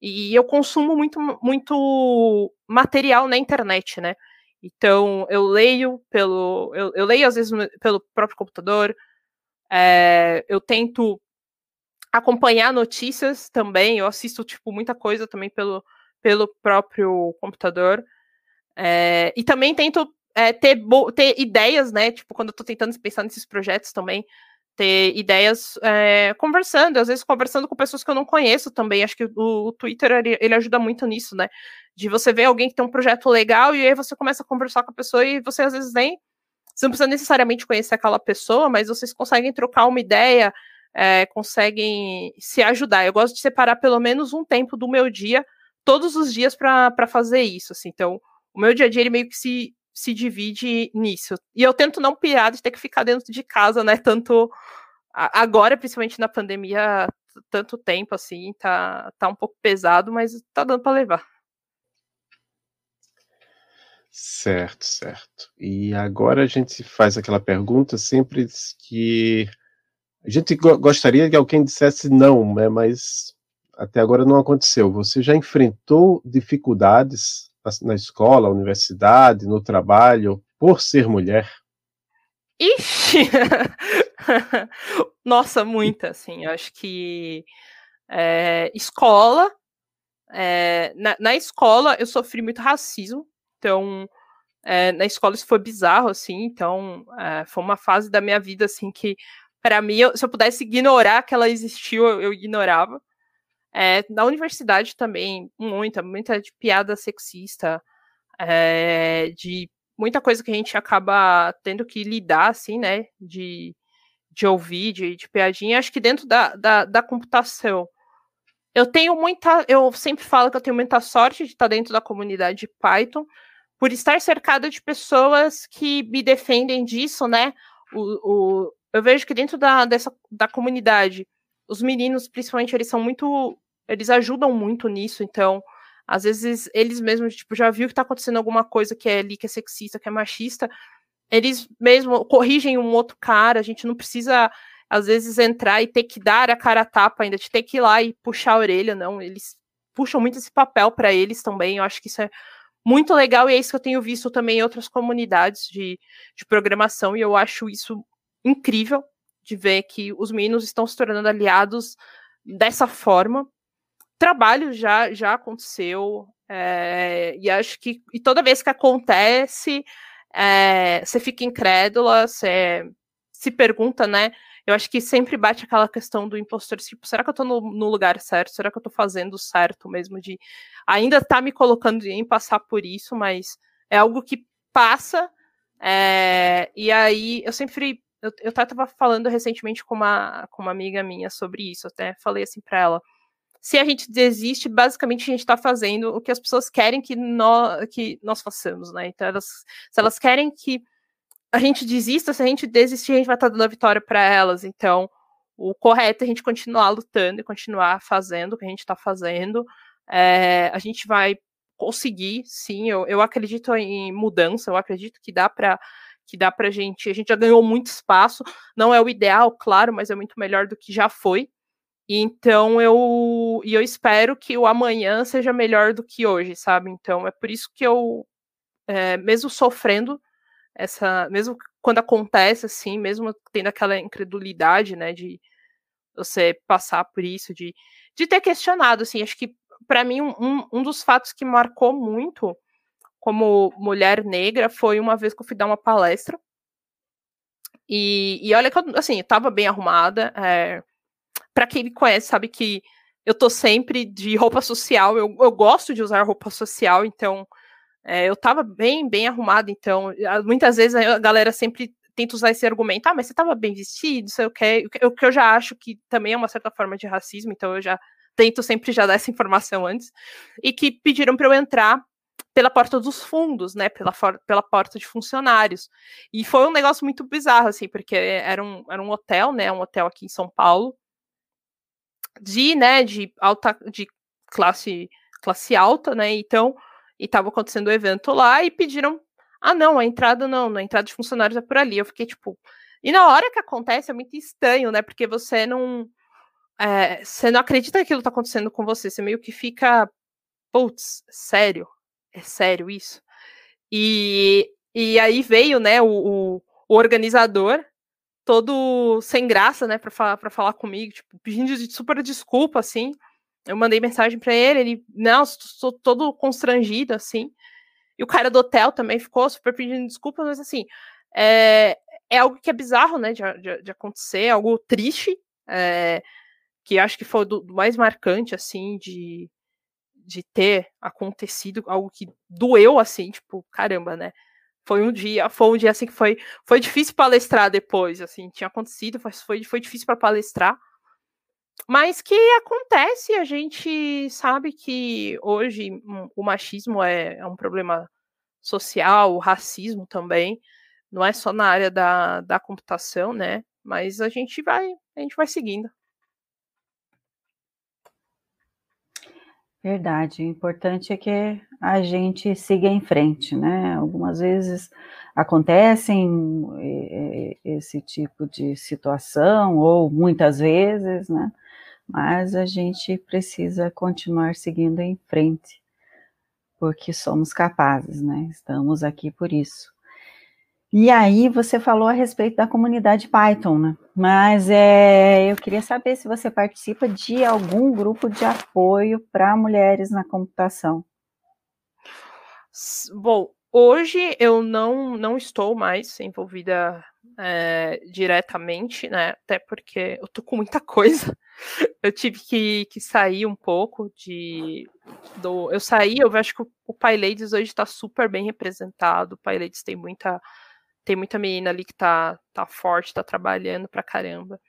E eu consumo muito, muito material na internet, né? Então, eu leio pelo. Eu, eu leio, às vezes, pelo próprio computador. É, eu tento acompanhar notícias também. Eu assisto, tipo, muita coisa também pelo, pelo próprio computador. É, e também tento é, ter, ter ideias, né? Tipo, quando eu tô tentando pensar nesses projetos também, ter ideias é, conversando, às vezes conversando com pessoas que eu não conheço também. Acho que o, o Twitter ele, ele, ajuda muito nisso, né? De você ver alguém que tem um projeto legal e aí você começa a conversar com a pessoa e você às vezes nem. Você não precisa necessariamente conhecer aquela pessoa, mas vocês conseguem trocar uma ideia, é, conseguem se ajudar. Eu gosto de separar pelo menos um tempo do meu dia, todos os dias, para fazer isso. Assim. Então, o meu dia a dia ele meio que se, se divide nisso. E eu tento não pirar de ter que ficar dentro de casa, né? Tanto agora, principalmente na pandemia, tanto tempo assim, tá, tá um pouco pesado, mas tá dando para levar. Certo, certo. E agora a gente faz aquela pergunta sempre que a gente gostaria que alguém dissesse não, né, mas até agora não aconteceu. Você já enfrentou dificuldades na escola, universidade, no trabalho, por ser mulher? Ixi! Nossa, muita, assim. Acho que é, escola. É, na, na, escola eu sofri muito racismo. Então, é, na escola isso foi bizarro, assim, então foi uma fase da minha vida, assim, que para mim, eu, se eu pudesse ignorar que ela existiu, eu, eu ignorava. É, na universidade também, muita, muita de piada sexista, é, de muita coisa que a gente acaba tendo que lidar, assim, né, de, de ouvir, de, de piadinha. Acho que dentro da, da, da computação, eu tenho muita, eu sempre falo que eu tenho muita sorte de estar dentro da comunidade de Python, por estar cercada de pessoas que me defendem disso, né? O, o, eu vejo que dentro da, dessa, da comunidade, os meninos, principalmente, eles são muito. Eles ajudam muito nisso, então, às vezes, eles mesmos, tipo, já viu que tá acontecendo alguma coisa que é ali, que é sexista, que é machista, eles mesmo corrigem um outro cara, a gente não precisa, às vezes, entrar e ter que dar a cara a tapa ainda, de ter que ir lá e puxar a orelha, não, eles puxam muito esse papel para eles também, eu acho que isso é muito legal e é isso que eu tenho visto também em outras comunidades de, de programação e eu acho isso incrível de ver que os meninos estão se tornando aliados dessa forma. Trabalho já já aconteceu é, e acho que e toda vez que acontece é, você fica incrédula, você se pergunta, né? Eu acho que sempre bate aquela questão do impostor, tipo, será que eu tô no, no lugar certo? Será que eu tô fazendo certo mesmo de ainda tá me colocando em passar por isso, mas é algo que passa. É, e aí eu sempre. Eu, eu tava falando recentemente com uma, com uma amiga minha sobre isso, até falei assim para ela. Se a gente desiste, basicamente a gente está fazendo o que as pessoas querem que nós, que nós façamos, né? Então, elas, se elas querem que a gente desista, se a gente desistir, a gente vai estar tá dando a vitória para elas. Então, o correto é a gente continuar lutando e continuar fazendo o que a gente está fazendo. É, a gente vai conseguir, sim, eu, eu acredito em mudança, eu acredito que dá para que dá pra gente, a gente já ganhou muito espaço, não é o ideal, claro, mas é muito melhor do que já foi. Então eu e eu espero que o amanhã seja melhor do que hoje, sabe? Então é por isso que eu, é, mesmo sofrendo essa, mesmo quando acontece assim, mesmo tendo aquela incredulidade, né, de você passar por isso, de, de ter questionado, assim, acho que para mim um, um dos fatos que marcou muito como mulher negra foi uma vez que eu fui dar uma palestra. E, e olha que eu, assim, eu tava bem arrumada, é, para quem me conhece sabe que eu tô sempre de roupa social, eu, eu gosto de usar roupa social, então é, eu tava bem, bem arrumada, então muitas vezes a galera sempre tenta usar esse argumento, ah, mas você tava bem vestido, sei o que, o que eu já acho que também é uma certa forma de racismo, então eu já tento sempre já dar essa informação antes, e que pediram para eu entrar pela porta dos fundos, né, pela, pela porta de funcionários. E foi um negócio muito bizarro, assim, porque era um, era um hotel, né, um hotel aqui em São Paulo, de, né, de alta, de classe, classe alta, né, então, e estava acontecendo o um evento lá e pediram, ah, não, a entrada não, a entrada de funcionários é por ali. Eu fiquei, tipo, e na hora que acontece é muito estranho, né, porque você não, é, você não acredita que aquilo está acontecendo com você, você meio que fica, putz, sério, é sério isso? E, e aí veio, né, o, o, o organizador, todo sem graça, né, para falar, falar comigo, tipo, pedindo super desculpa, assim. Eu mandei mensagem para ele, ele, não, estou todo constrangido, assim. E o cara do hotel também ficou super pedindo desculpa, mas assim, é, é algo que é bizarro, né, de, de, de acontecer, algo triste, é, que acho que foi do, do mais marcante, assim, de, de ter acontecido algo que doeu, assim, tipo, caramba, né? Foi um dia, foi um dia assim que foi, foi difícil palestrar depois, assim, tinha acontecido, foi, foi difícil para palestrar, mas que acontece, a gente sabe que hoje o machismo é, é um problema social, o racismo também, não é só na área da, da computação, né? Mas a gente vai, a gente vai seguindo. Verdade. O importante é que a gente siga em frente, né? Algumas vezes acontecem eh, eh, esse tipo de situação, ou muitas vezes, né? Mas a gente precisa continuar seguindo em frente, porque somos capazes, né? Estamos aqui por isso. E aí você falou a respeito da comunidade Python, né? Mas é, eu queria saber se você participa de algum grupo de apoio para mulheres na computação. Bom, hoje eu não, não estou mais envolvida é, diretamente, né? Até porque eu tô com muita coisa. Eu tive que, que sair um pouco de. Do, eu saí, eu acho que o, o PyLadies hoje está super bem representado. O PyLadies tem muita tem muita menina ali que tá, tá forte, tá trabalhando pra caramba.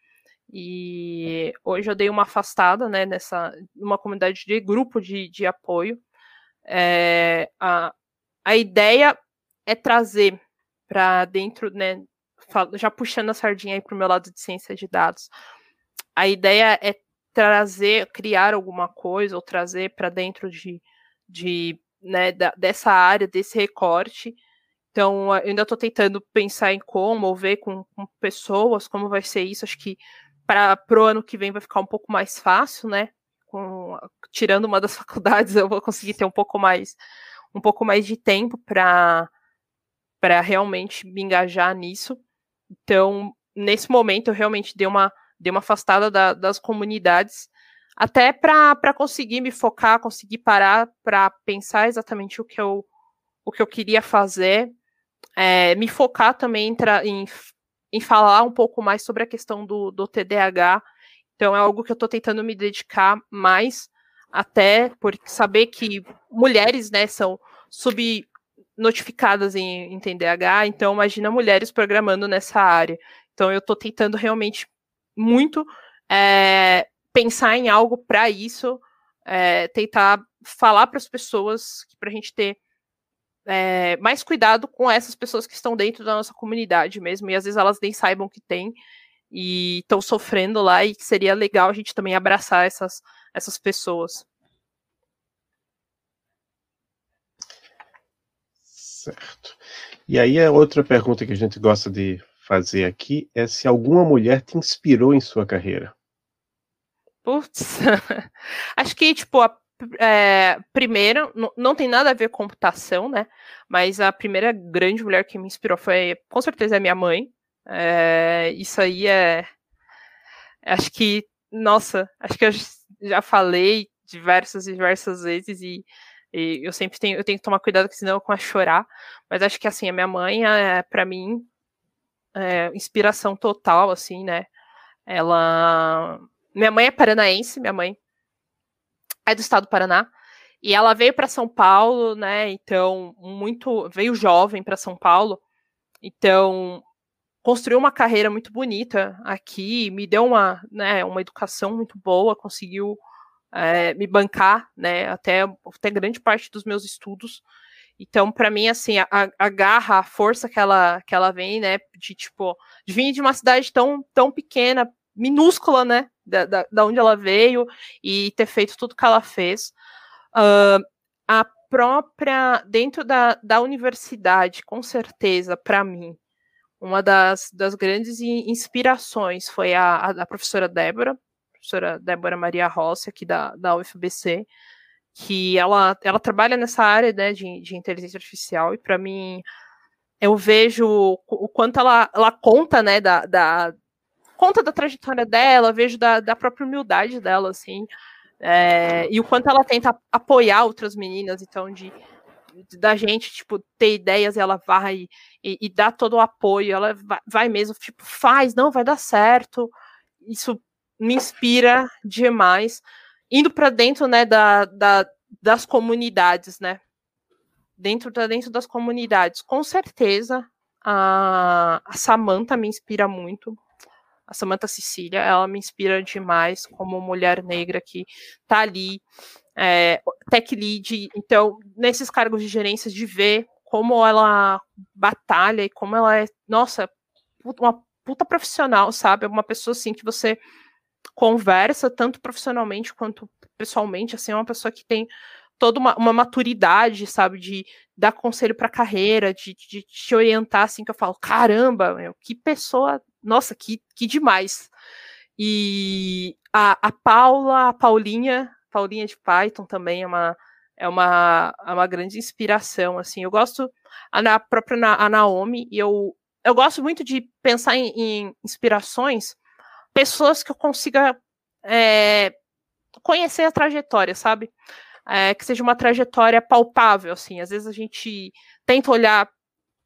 E hoje eu dei uma afastada, né, nessa, numa comunidade de grupo de, de apoio. É, a, a ideia é trazer para dentro, né, já puxando a sardinha aí para o meu lado de ciência de dados. A ideia é trazer, criar alguma coisa ou trazer para dentro de, de né, da, dessa área, desse recorte, então, eu ainda estou tentando pensar em como, ou ver com, com pessoas, como vai ser isso. Acho que para o ano que vem vai ficar um pouco mais fácil, né? Com, tirando uma das faculdades, eu vou conseguir ter um pouco mais, um pouco mais de tempo para para realmente me engajar nisso. Então, nesse momento, eu realmente dei uma, dei uma afastada da, das comunidades, até para conseguir me focar, conseguir parar para pensar exatamente o que eu, o que eu queria fazer é, me focar também em, em falar um pouco mais sobre a questão do, do TDAH. Então, é algo que eu estou tentando me dedicar mais, até por saber que mulheres né, são subnotificadas em, em TDAH, então imagina mulheres programando nessa área. Então, eu estou tentando realmente muito é, pensar em algo para isso, é, tentar falar para as pessoas, para a gente ter é, mais cuidado com essas pessoas que estão dentro da nossa comunidade mesmo, e às vezes elas nem saibam que tem e estão sofrendo lá, e que seria legal a gente também abraçar essas, essas pessoas. Certo. E aí a outra pergunta que a gente gosta de fazer aqui é se alguma mulher te inspirou em sua carreira. Putz, acho que, tipo, a é, primeira, não tem nada a ver com computação, né? Mas a primeira grande mulher que me inspirou foi, com certeza, a minha mãe. É, isso aí é. Acho que, nossa, acho que eu já falei diversas e diversas vezes e, e, eu sempre tenho, eu tenho que tomar cuidado, porque senão eu começo a chorar. Mas acho que, assim, a minha mãe, é, para mim, é, inspiração total, assim, né? Ela. Minha mãe é paranaense, minha mãe é do estado do Paraná. E ela veio para São Paulo, né? Então, muito veio jovem para São Paulo. Então, construiu uma carreira muito bonita aqui, me deu uma, né, uma educação muito boa, conseguiu é, me bancar, né, até, até grande parte dos meus estudos. Então, para mim, assim, a, a, garra, a força que ela, que ela vem, né, de tipo, de vir de uma cidade tão, tão pequena, minúscula, né, da, da, da onde ela veio e ter feito tudo que ela fez. Uh, a própria, dentro da, da universidade, com certeza, para mim, uma das, das grandes inspirações foi a, a, a professora Débora, professora Débora Maria Rossi, aqui da, da UFBC, que ela, ela trabalha nessa área né, de, de inteligência artificial, e para mim eu vejo o quanto ela, ela conta né, da, da, conta da trajetória dela, vejo da, da própria humildade dela, assim, é, e o quanto ela tenta apoiar outras meninas, então, de, da gente, tipo, ter ideias e ela vai e, e dá todo o apoio, ela vai, vai mesmo, tipo, faz, não, vai dar certo, isso me inspira demais, indo para dentro, né, da, da, das comunidades, né, dentro, da, dentro das comunidades, com certeza, a, a Samantha me inspira muito, a Samantha Cecília, ela me inspira demais como mulher negra que tá ali, é, tech lead, então, nesses cargos de gerência, de ver como ela batalha e como ela é, nossa, uma puta profissional, sabe? É uma pessoa assim que você conversa tanto profissionalmente quanto pessoalmente, assim, é uma pessoa que tem toda uma, uma maturidade, sabe, de dar conselho para carreira, de, de, te orientar, assim, que eu falo, caramba, meu, que pessoa nossa, que, que demais. E a, a Paula, a Paulinha, Paulinha de Python também é uma, é uma, é uma grande inspiração, assim, eu gosto, a, a própria a Naomi, e eu, eu gosto muito de pensar em, em inspirações, pessoas que eu consiga é, conhecer a trajetória, sabe? É, que seja uma trajetória palpável, assim, às vezes a gente tenta olhar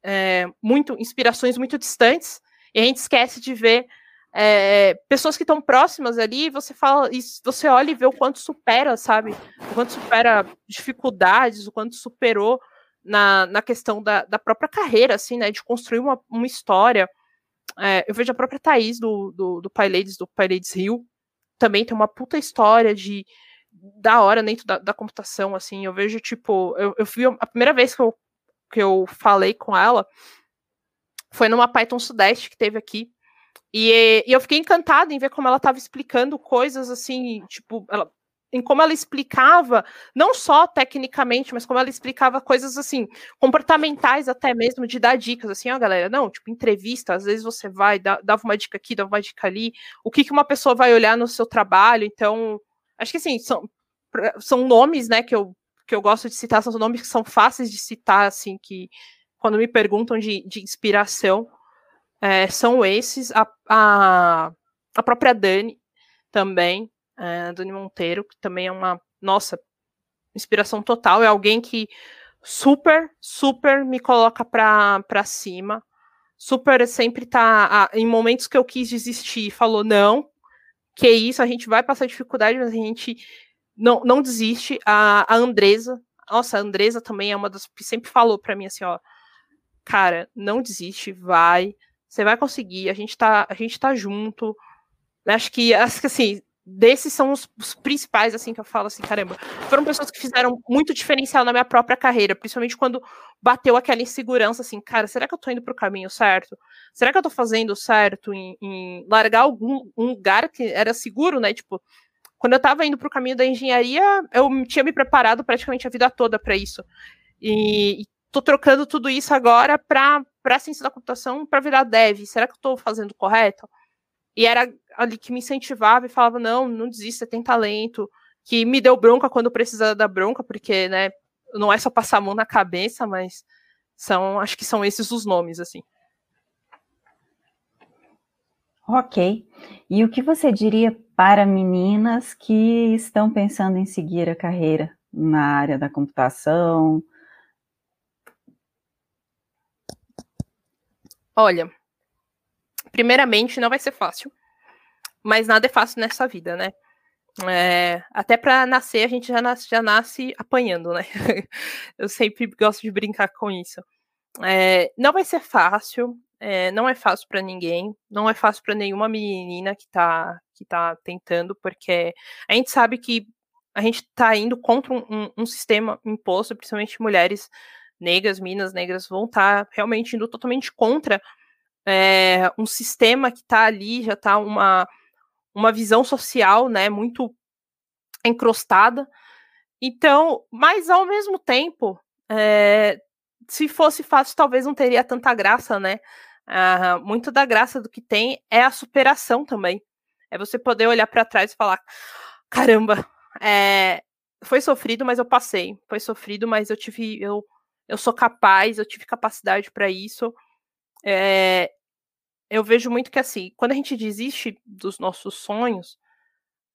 é, muito inspirações muito distantes, e a gente esquece de ver é, pessoas que estão próximas ali, você fala, você olha e vê o quanto supera, sabe? O quanto supera dificuldades, o quanto superou na, na questão da, da própria carreira, assim, né? De construir uma, uma história. É, eu vejo a própria Thaís do, do, do Pai Ladies, do Pai Ladies Rio, também tem uma puta história de da hora dentro da, da computação, assim, eu vejo, tipo, eu, eu vi a primeira vez que eu, que eu falei com ela, foi numa Python Sudeste que teve aqui. E, e eu fiquei encantada em ver como ela estava explicando coisas assim, tipo, ela, em como ela explicava, não só tecnicamente, mas como ela explicava coisas assim, comportamentais até mesmo, de dar dicas, assim, ó, galera, não, tipo, entrevista, às vezes você vai, dá, dava uma dica aqui, dava uma dica ali, o que, que uma pessoa vai olhar no seu trabalho, então, acho que assim, são, são nomes, né, que eu, que eu gosto de citar, são nomes que são fáceis de citar, assim, que quando me perguntam de, de inspiração, é, são esses. A, a, a, própria Dani também, é, Dani Monteiro, que também é uma, nossa, inspiração total. É alguém que super, super me coloca pra cima. Super sempre tá. em momentos que eu quis desistir, falou: não, que isso, a gente vai passar dificuldade, mas a gente não, não desiste. A, a Andresa, nossa, a Andresa também é uma das que sempre falou para mim assim, ó cara, não desiste, vai, você vai conseguir, a gente tá, a gente tá junto. Acho que, acho que assim, desses são os, os, principais, assim, que eu falo assim, caramba, foram pessoas que fizeram muito diferencial na minha própria carreira, principalmente quando bateu aquela insegurança, assim, cara, será que eu tô indo pro caminho certo? Será que eu tô fazendo certo em, em largar algum um lugar que era seguro, né? Tipo, quando eu tava indo pro caminho da engenharia, eu tinha me preparado praticamente a vida toda para isso. E, tô trocando tudo isso agora para para ciência da computação para virar dev. Será que eu estou fazendo correto? E era ali que me incentivava e falava: não, não desista, tem talento. Que me deu bronca quando precisa da bronca, porque, né, não é só passar a mão na cabeça, mas são, acho que são esses os nomes, assim. Ok. E o que você diria para meninas que estão pensando em seguir a carreira na área da computação, Olha, primeiramente não vai ser fácil, mas nada é fácil nessa vida, né? É, até para nascer a gente já nasce, já nasce apanhando, né? Eu sempre gosto de brincar com isso. É, não vai ser fácil, é, não é fácil para ninguém, não é fácil para nenhuma menina que tá, que tá tentando, porque a gente sabe que a gente está indo contra um, um, um, sistema imposto, principalmente mulheres negras, minas negras, vão estar tá realmente indo totalmente contra é, um sistema que está ali, já está uma, uma visão social né, muito encrostada. Então, mas ao mesmo tempo, é, se fosse fácil, talvez não teria tanta graça, né? Ah, muito da graça do que tem é a superação também. É você poder olhar para trás e falar: caramba, é, foi sofrido, mas eu passei. Foi sofrido, mas eu tive, eu eu sou capaz, eu tive capacidade para isso. É, eu vejo muito que assim, quando a gente desiste dos nossos sonhos,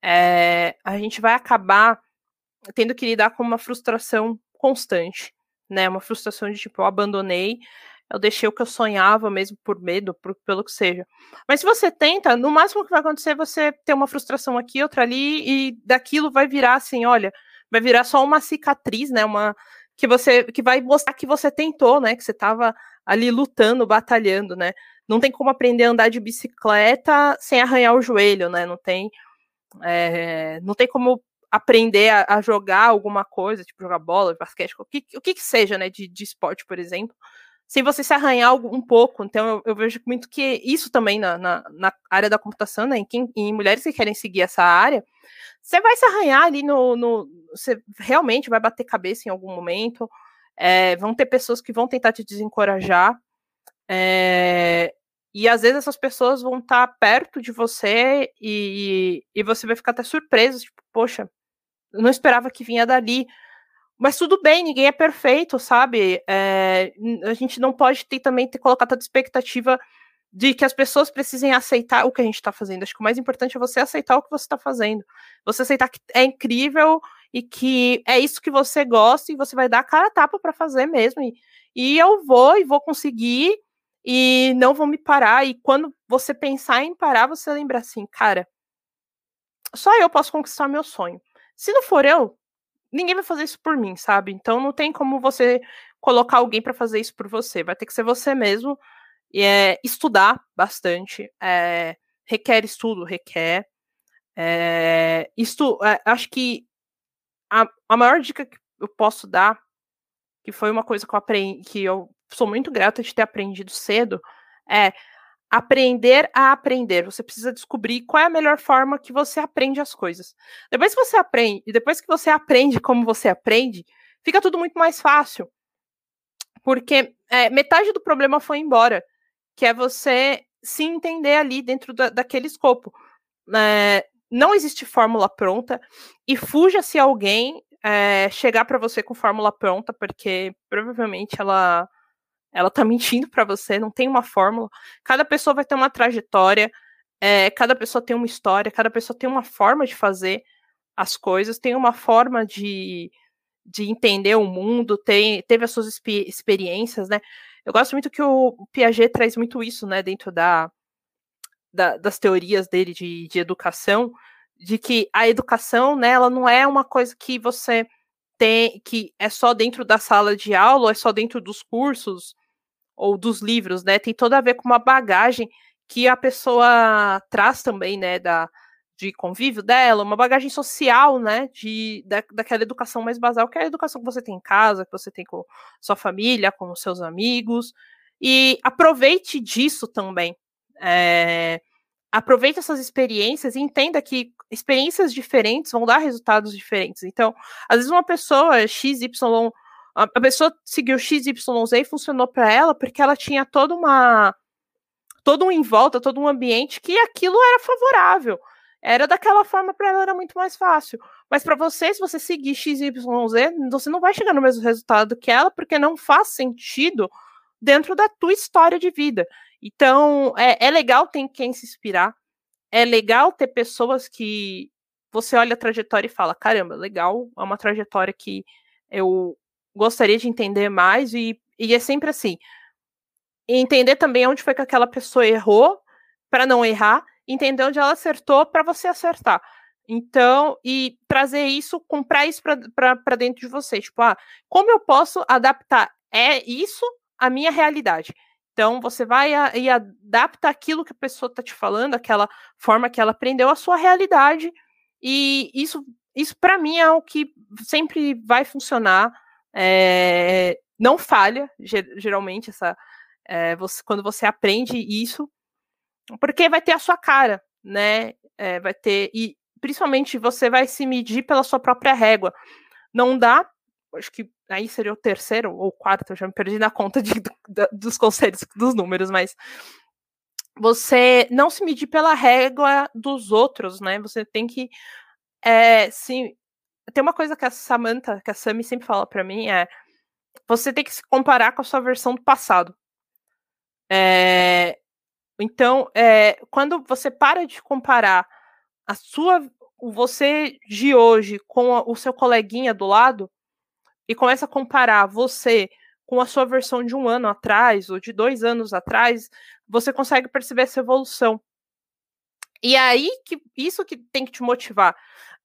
é, a gente vai acabar tendo que lidar com uma frustração constante, né? Uma frustração de tipo, eu abandonei, eu deixei o que eu sonhava mesmo por medo, por, pelo que seja. Mas se você tenta, no máximo que vai acontecer é você ter uma frustração aqui, outra ali, e daquilo vai virar assim, olha, vai virar só uma cicatriz, né? Uma que você que vai mostrar que você tentou, né? Que você estava ali lutando, batalhando, né? Não tem como aprender a andar de bicicleta sem arranhar o joelho, né? Não tem, é, não tem como aprender a, a, jogar alguma coisa, tipo jogar bola, basquete, o que, o que, que seja, né? De, de esporte, por exemplo, sem você se arranhar um pouco. Então, eu, eu vejo muito que isso também na, na, na área da computação, né? Em, quem, em mulheres que querem seguir essa área, você vai se arranhar ali no, no. Você realmente vai bater cabeça em algum momento. É, vão ter pessoas que vão tentar te desencorajar. É, e às vezes essas pessoas vão estar tá perto de você e, e você vai ficar até surpreso, tipo, poxa, eu não esperava que vinha dali. Mas tudo bem, ninguém é perfeito, sabe? É, a gente não pode ter, também ter colocado tanta expectativa de que as pessoas precisem aceitar o que a gente está fazendo. Acho que o mais importante é você aceitar o que você está fazendo. Você aceitar que é incrível e que é isso que você gosta e você vai dar a cara a tapa para fazer mesmo. E, e eu vou e vou conseguir e não vou me parar. E quando você pensar em parar, você lembra assim, cara, só eu posso conquistar meu sonho. Se não for eu, ninguém vai fazer isso por mim, sabe? Então não tem como você colocar alguém para fazer isso por você. Vai ter que ser você mesmo é, estudar bastante, é, requer estudo, requer. É, isto, é, acho que a, a maior dica que eu posso dar, que foi uma coisa que eu aprendi, que eu sou muito grata de ter aprendido cedo, é aprender a aprender. Você precisa descobrir qual é a melhor forma que você aprende as coisas. Depois que você aprende, e depois que você aprende como você aprende, fica tudo muito mais fácil. Porque é, metade do problema foi embora que é você se entender ali dentro da, daquele escopo. É, não existe fórmula pronta e fuja se alguém é, chegar para você com fórmula pronta, porque provavelmente ela ela tá mentindo para você, não tem uma fórmula. Cada pessoa vai ter uma trajetória, é, cada pessoa tem uma história, cada pessoa tem uma forma de fazer as coisas, tem uma forma de, de entender o mundo, tem, teve as suas experiências, né? Eu gosto muito que o Piaget traz muito isso, né, dentro da, da das teorias dele de, de educação, de que a educação, né, ela não é uma coisa que você tem, que é só dentro da sala de aula, é só dentro dos cursos ou dos livros, né? Tem toda a ver com uma bagagem que a pessoa traz também, né, da, de convívio dela, uma bagagem social, né, de, da, daquela educação mais basal, que é a educação que você tem em casa, que você tem com sua família, com os seus amigos, e aproveite disso também. É, aproveite essas experiências e entenda que experiências diferentes vão dar resultados diferentes. Então, às vezes uma pessoa XY A, a pessoa seguiu XYZ e funcionou para ela porque ela tinha toda uma todo um em volta, todo um ambiente que aquilo era favorável. Era daquela forma para ela era muito mais fácil. Mas para você, se você seguir XYZ, você não vai chegar no mesmo resultado que ela, porque não faz sentido dentro da tua história de vida. Então, é, é legal ter quem se inspirar. É legal ter pessoas que você olha a trajetória e fala: caramba, legal, é uma trajetória que eu gostaria de entender mais. E, e é sempre assim: entender também onde foi que aquela pessoa errou para não errar, entender onde ela acertou para você acertar. Então, e trazer isso, comprar isso para dentro de você. Tipo, ah, como eu posso adaptar é isso à minha realidade? Então, você vai a, e adapta aquilo que a pessoa está te falando, aquela forma que ela aprendeu, à sua realidade. E isso, isso para mim, é o que sempre vai funcionar. É, não falha, geralmente, essa, é, você, quando você aprende isso, porque vai ter a sua cara, né? É, vai ter. E principalmente você vai se medir pela sua própria régua. Não dá, acho que aí seria o terceiro ou quarto, já me perdi na conta de, dos conselhos, dos números, mas você não se medir pela régua dos outros, né? Você tem que é, se tem uma coisa que a Samantha, que a Sami sempre fala para mim é você tem que se comparar com a sua versão do passado. É, então, é, quando você para de comparar a sua, você de hoje com a, o seu coleguinha do lado e começa a comparar você com a sua versão de um ano atrás ou de dois anos atrás, você consegue perceber essa evolução. E é aí que isso que tem que te motivar.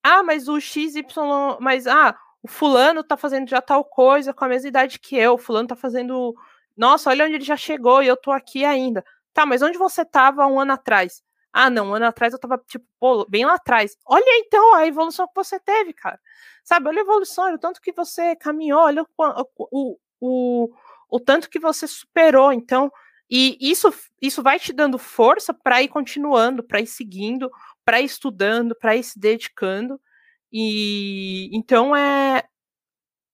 Ah, mas o XY, mas ah, o fulano tá fazendo já tal coisa com a mesma idade que eu, o fulano tá fazendo nossa, olha onde ele já chegou e eu tô aqui ainda. Tá, mas onde você tava um ano atrás? Ah, não, um ano atrás eu tava, tipo, pô, bem lá atrás. Olha então a evolução que você teve, cara. Sabe, olha a evolução, olha o tanto que você caminhou, olha o, o, o, o tanto que você superou. Então, e isso, isso vai te dando força para ir continuando, para ir seguindo, para ir estudando, para ir se dedicando. E então é.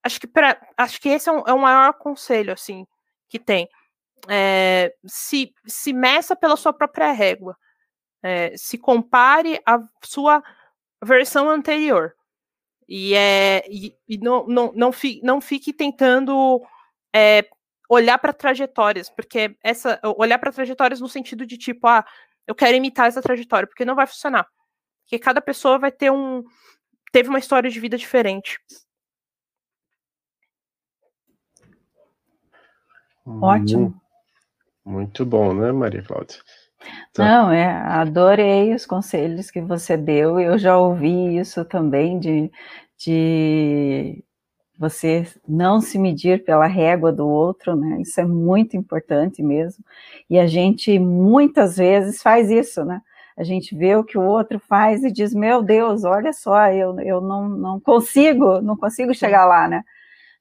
Acho que, pra, acho que esse é, um, é o maior conselho, assim, que tem. É, se, se meça pela sua própria régua. É, se compare à sua versão anterior. E, é, e, e não, não, não, fi, não fique tentando é, olhar para trajetórias, porque essa olhar para trajetórias no sentido de tipo, ah, eu quero imitar essa trajetória, porque não vai funcionar. Porque cada pessoa vai ter um teve uma história de vida diferente. Ótimo. Muito bom, né, Maria Cláudia? Tá. Não, é, adorei os conselhos que você deu. Eu já ouvi isso também de, de você não se medir pela régua do outro, né? Isso é muito importante mesmo. E a gente muitas vezes faz isso, né? A gente vê o que o outro faz e diz: Meu Deus, olha só, eu, eu não, não consigo, não consigo chegar lá, né?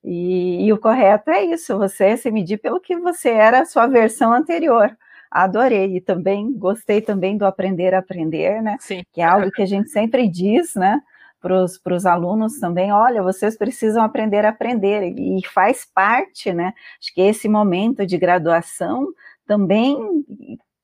E, e, o correto é isso, você se medir pelo que você era a sua versão anterior. Adorei, e também gostei também do aprender a aprender, né? Sim. Que é algo que a gente sempre diz, né? Para os alunos também, olha, vocês precisam aprender a aprender, e faz parte, né? Acho que esse momento de graduação também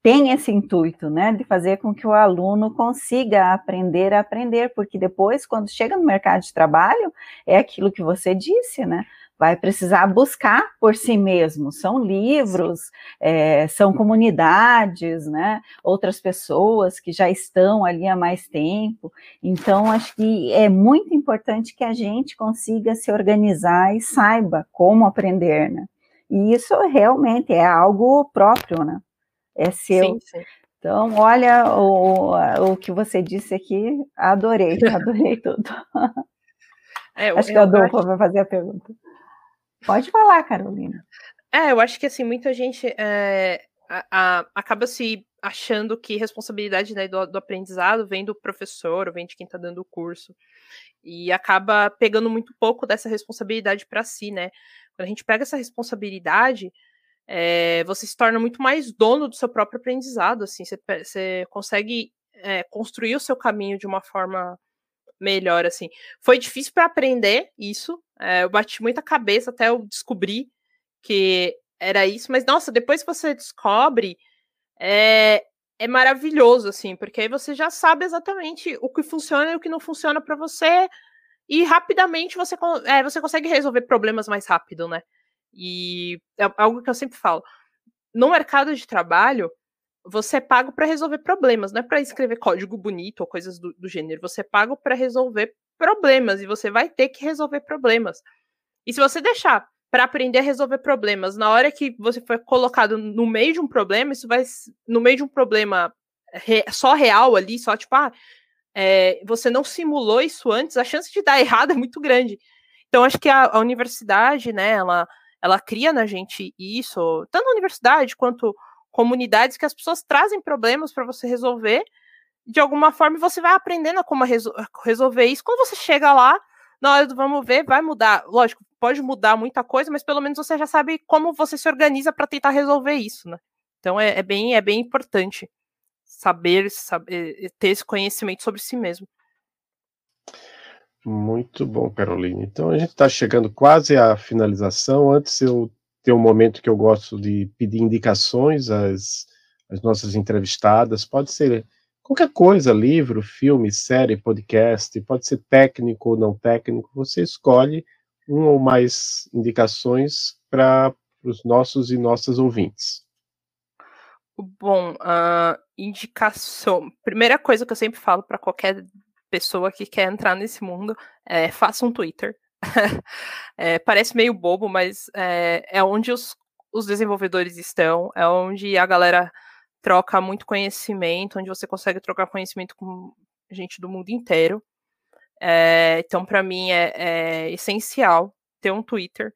tem esse intuito, né, de fazer com que o aluno consiga aprender a aprender, porque depois, quando chega no mercado de trabalho, é aquilo que você disse, né, vai precisar buscar por si mesmo. São livros, é, são comunidades, né? Outras pessoas que já estão ali há mais tempo. Então, acho que é muito importante que a gente consiga se organizar e saiba como aprender, né? E isso realmente é algo próprio, né? é seu. Sim, sim. Então, olha o, o que você disse aqui, adorei, adorei tudo. É, acho que a Adolfo vai fazer a pergunta. Pode falar, Carolina. É, eu acho que assim, muita gente é, a, a, acaba se achando que responsabilidade né, do, do, aprendizado vem do professor, vem de quem está dando o curso. E acaba pegando muito pouco dessa responsabilidade para si, né? Quando a gente pega essa responsabilidade, é, você se torna muito mais dono do seu próprio aprendizado, assim, você, você consegue é, construir o seu caminho de uma forma melhor, assim. Foi difícil para aprender isso. É, eu bati muita cabeça até eu descobrir que era isso. Mas, nossa, depois que você descobre, é, é maravilhoso, assim, porque aí você já sabe exatamente o que funciona e o que não funciona para você. E rapidamente você, é, você consegue resolver problemas mais rápido, né? E é algo que eu sempre falo. No mercado de trabalho, você é pago para resolver problemas, não é para escrever código bonito ou coisas do, do gênero. Você é pago para resolver problemas e você vai ter que resolver problemas. E se você deixar para aprender a resolver problemas, na hora que você foi colocado no meio de um problema, isso vai no meio de um problema re, só real ali, só tipo, ah, é, você não simulou isso antes, a chance de dar errado é muito grande. Então, acho que a, a universidade, né, ela, ela cria na gente isso, tanto a universidade quanto comunidades que as pessoas trazem problemas para você resolver. De alguma forma, você vai aprendendo a como resol resolver isso. Quando você chega lá, na hora do vamos ver, vai mudar. Lógico, pode mudar muita coisa, mas pelo menos você já sabe como você se organiza para tentar resolver isso, né? Então é, é, bem, é bem importante saber, saber ter esse conhecimento sobre si mesmo. Muito bom, Carolina. Então a gente está chegando quase à finalização. Antes eu ter um momento que eu gosto de pedir indicações às, às nossas entrevistadas. Pode ser qualquer coisa, livro, filme, série, podcast, pode ser técnico ou não técnico. Você escolhe um ou mais indicações para os nossos e nossas ouvintes. Bom, uh, indicação. Primeira coisa que eu sempre falo para qualquer pessoa que quer entrar nesse mundo é faça um Twitter. É, parece meio bobo, mas é, é onde os, os desenvolvedores estão, é onde a galera troca muito conhecimento, onde você consegue trocar conhecimento com gente do mundo inteiro. É, então, para mim, é, é, essencial ter um Twitter.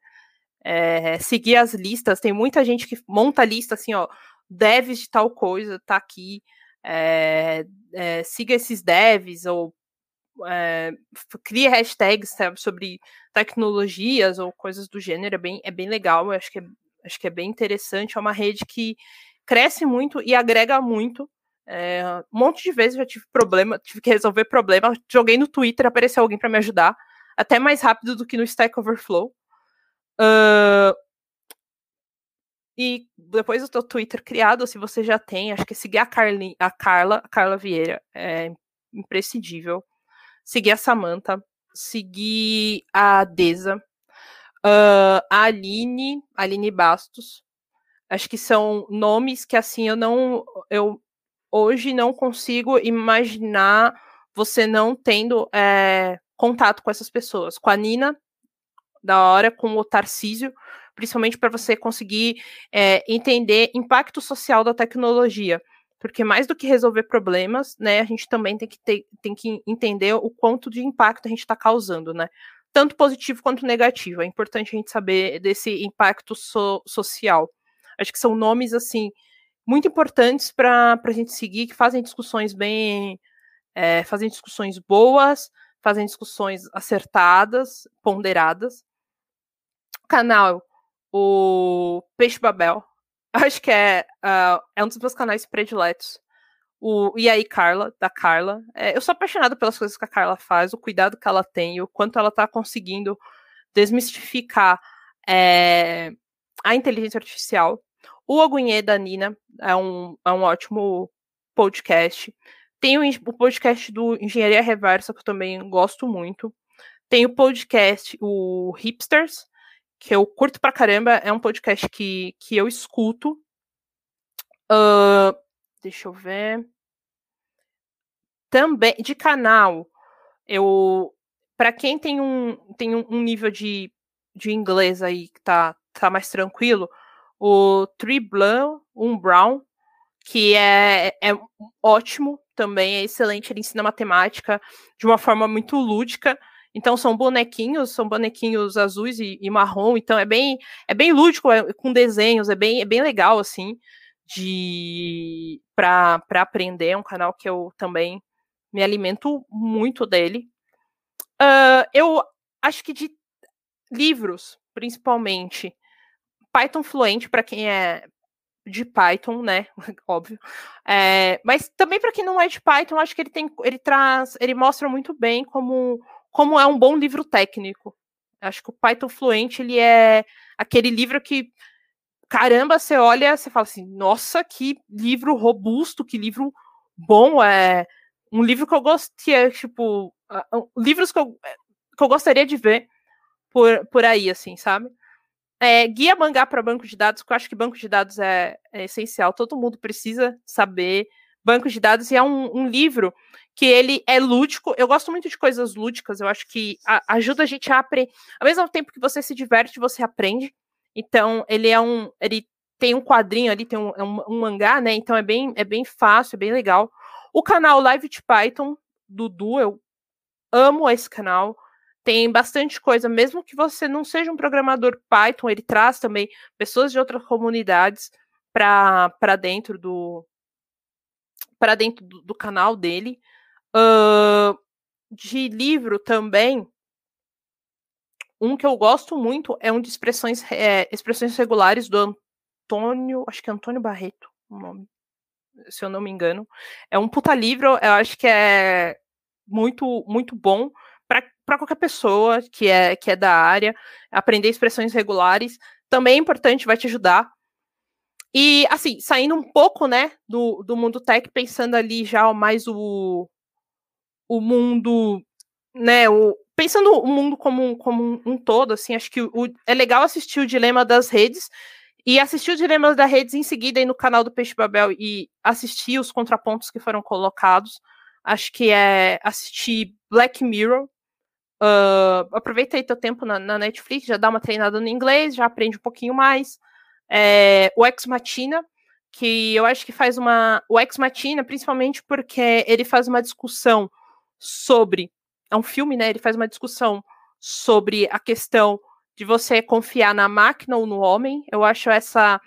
É, seguir as listas, tem muita gente que monta lista assim, ó, devs de tal coisa, tá aqui. É, é, siga esses devs, ou é, cria hashtags sabe, sobre tecnologias ou coisas do gênero, é bem, é bem legal, eu acho que é, acho que é bem interessante, é uma rede que cresce muito e agrega muito. É, um monte de vezes já tive problema, tive que resolver problema, joguei no Twitter, apareceu alguém para me ajudar, até mais rápido do que no Stack Overflow. Uh, e depois do teu Twitter criado, se você já tem, acho que seguir a, a Carla, a Carla Vieira, é imprescindível seguir a Samantha, seguir a Deza, uh, a Aline, Aline Bastos. Acho que são nomes que assim eu não eu hoje não consigo imaginar você não tendo é, contato com essas pessoas. Com a Nina, da hora, com o Tarcísio, principalmente para você conseguir é, entender impacto social da tecnologia porque mais do que resolver problemas, né, a gente também tem que, ter, tem que entender o quanto de impacto a gente está causando, né? Tanto positivo quanto negativo. É importante a gente saber desse impacto so, social. Acho que são nomes, assim, muito importantes para a gente seguir, que fazem discussões bem. É, fazem discussões boas, fazem discussões acertadas, ponderadas. O canal, o Peixe Babel, Acho que é, uh, é um dos meus canais prediletos. O E aí, Carla, da Carla. É, eu sou apaixonada pelas coisas que a Carla faz, o cuidado que ela tem, o quanto ela está conseguindo desmistificar é, a inteligência artificial. O Ogunhê da Nina é um, é um ótimo podcast. Tem o, o podcast do Engenharia Reversa, que eu também gosto muito. Tem o podcast, o Hipsters, que eu curto pra caramba, é um podcast que, que eu escuto. Uh, deixa eu ver. Também, de canal, eu. para quem tem um, tem um, nível de, de inglês aí que tá, tá mais tranquilo, o Tree Blanc, um Brown, que é, é ótimo também, é excelente, ele ensina matemática de uma forma muito lúdica. Então são bonequinhos, são bonequinhos azuis e, e marrom, então é bem é bem lúdico, é, com desenhos, é bem, é bem legal assim de para aprender, é um canal que eu também me alimento muito dele. Uh, eu acho que de livros, principalmente, Python Fluente para quem é de Python, né? Óbvio. É, mas também para quem não é de Python, acho que ele tem, ele traz, ele mostra muito bem como, como é um bom livro técnico. Acho que o Python Fluente ele é aquele livro que caramba, você olha, você fala assim, nossa, que livro robusto, que livro bom, é um livro que eu gostei, é, tipo, livros que eu, que eu gostaria de ver por, por aí, assim, sabe? É, guia mangá para banco de dados, porque eu acho que banco de dados é, é, essencial, todo mundo precisa saber banco de dados, e é um, um, livro que ele é lúdico, eu gosto muito de coisas lúdicas, eu acho que a, ajuda a gente a aprender, ao mesmo tempo que você se diverte, você aprende, então ele é um, ele tem um quadrinho ali, tem um, é um, um mangá, né, então é bem, é bem fácil, é bem legal. O canal Live de Python, do Du, eu amo esse canal, tem bastante coisa, mesmo que você não seja um programador Python, ele traz também pessoas de outras comunidades para dentro do para dentro do, do, canal dele. Uh, de livro também, um que eu gosto muito é um de expressões, é, expressões regulares do Antônio, acho que é Antônio Barreto, o nome, se eu não me engano. É um puta livro, eu acho que é muito muito bom para qualquer pessoa que é, que é da área, aprender expressões regulares também é importante, vai te ajudar. E, assim, saindo um pouco, né, do, do mundo tech, pensando ali já mais o, o mundo, né, o, pensando o mundo como, como um, um todo, assim, acho que o, é legal assistir o Dilema das Redes e assistir o Dilema das Redes em seguida aí no canal do Peixe Babel e assistir os contrapontos que foram colocados. Acho que é assistir Black Mirror, Uh, aproveita aí teu tempo na, na, Netflix, já dá uma treinada no inglês, já aprende um pouquinho mais. É, o Ex Machina, que eu acho que faz uma. O Ex Machina, principalmente porque ele faz uma discussão sobre. É um filme, né? Ele faz uma discussão sobre a questão de você confiar na máquina ou no homem. Eu acho essa.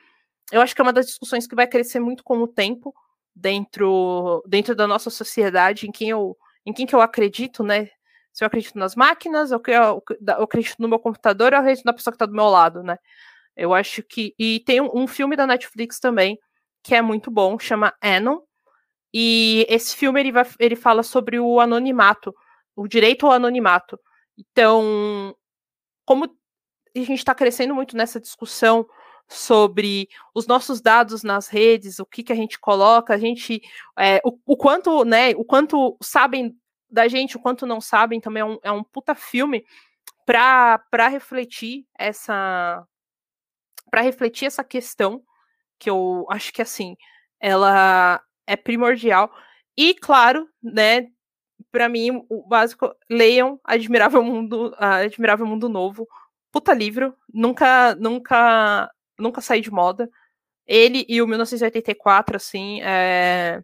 Eu acho que é uma das discussões que vai crescer muito com o tempo dentro, dentro da nossa sociedade, em quem eu, em quem que eu acredito, né? se eu acredito nas máquinas, eu, eu, eu acredito no meu computador, eu acredito na pessoa que está do meu lado, né? Eu acho que. E tem um, um, filme da Netflix também, que é muito bom, chama Anon. E esse filme ele, vai, ele fala sobre o anonimato, o direito ao anonimato. Então, como a gente está crescendo muito nessa discussão sobre os nossos dados nas redes, o que, que a gente coloca, a gente, é, o, o, quanto, né, o quanto sabem da gente, o quanto não sabem, também é um, é um puta filme para refletir essa para refletir essa questão que eu acho que assim ela é primordial e claro né para mim o básico leiam Admirável Mundo Admirável Mundo Novo puta livro nunca nunca nunca saí de moda ele e o 1984 assim é,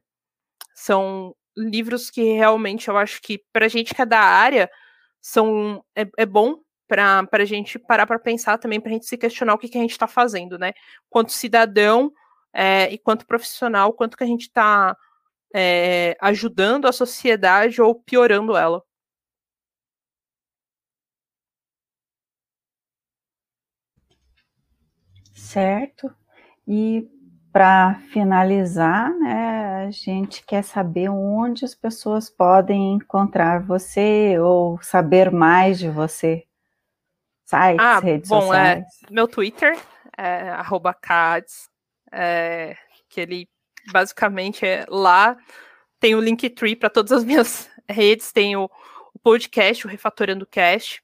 são livros que realmente eu acho que para gente que é da área são é, é bom para a gente parar para pensar também, para a gente se questionar o que, que a gente está fazendo, né? Quanto cidadão é, e quanto profissional, quanto que a gente está é, ajudando a sociedade ou piorando ela. Certo. E para finalizar, né, a gente quer saber onde as pessoas podem encontrar você ou saber mais de você. Sites, ah, redes bom, é, sociais. É, meu Twitter é @cads, é, que ele basicamente é lá tem o Linktree para todas as minhas redes, tem o, o podcast, o Refatorando Cast.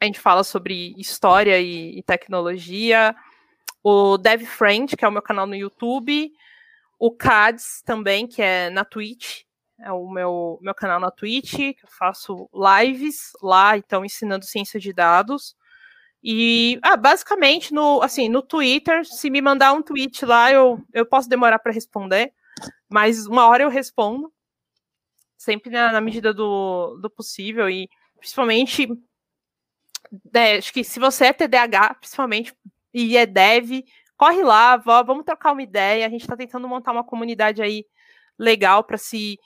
A gente fala sobre história e, e tecnologia o DevFriend, que é o meu canal no YouTube, o CADS também, que é na Twitch, é o meu, meu canal na Twitch, eu faço lives lá, então ensinando ciência de dados. E ah, basicamente no assim, no Twitter, se me mandar um tweet lá, eu, eu posso demorar para responder, mas uma hora eu respondo. Sempre na, na medida do, do possível e principalmente é, acho que se você é TDAH, principalmente e é dev, corre lá, vamos trocar uma ideia. A gente está tentando montar uma comunidade aí legal para se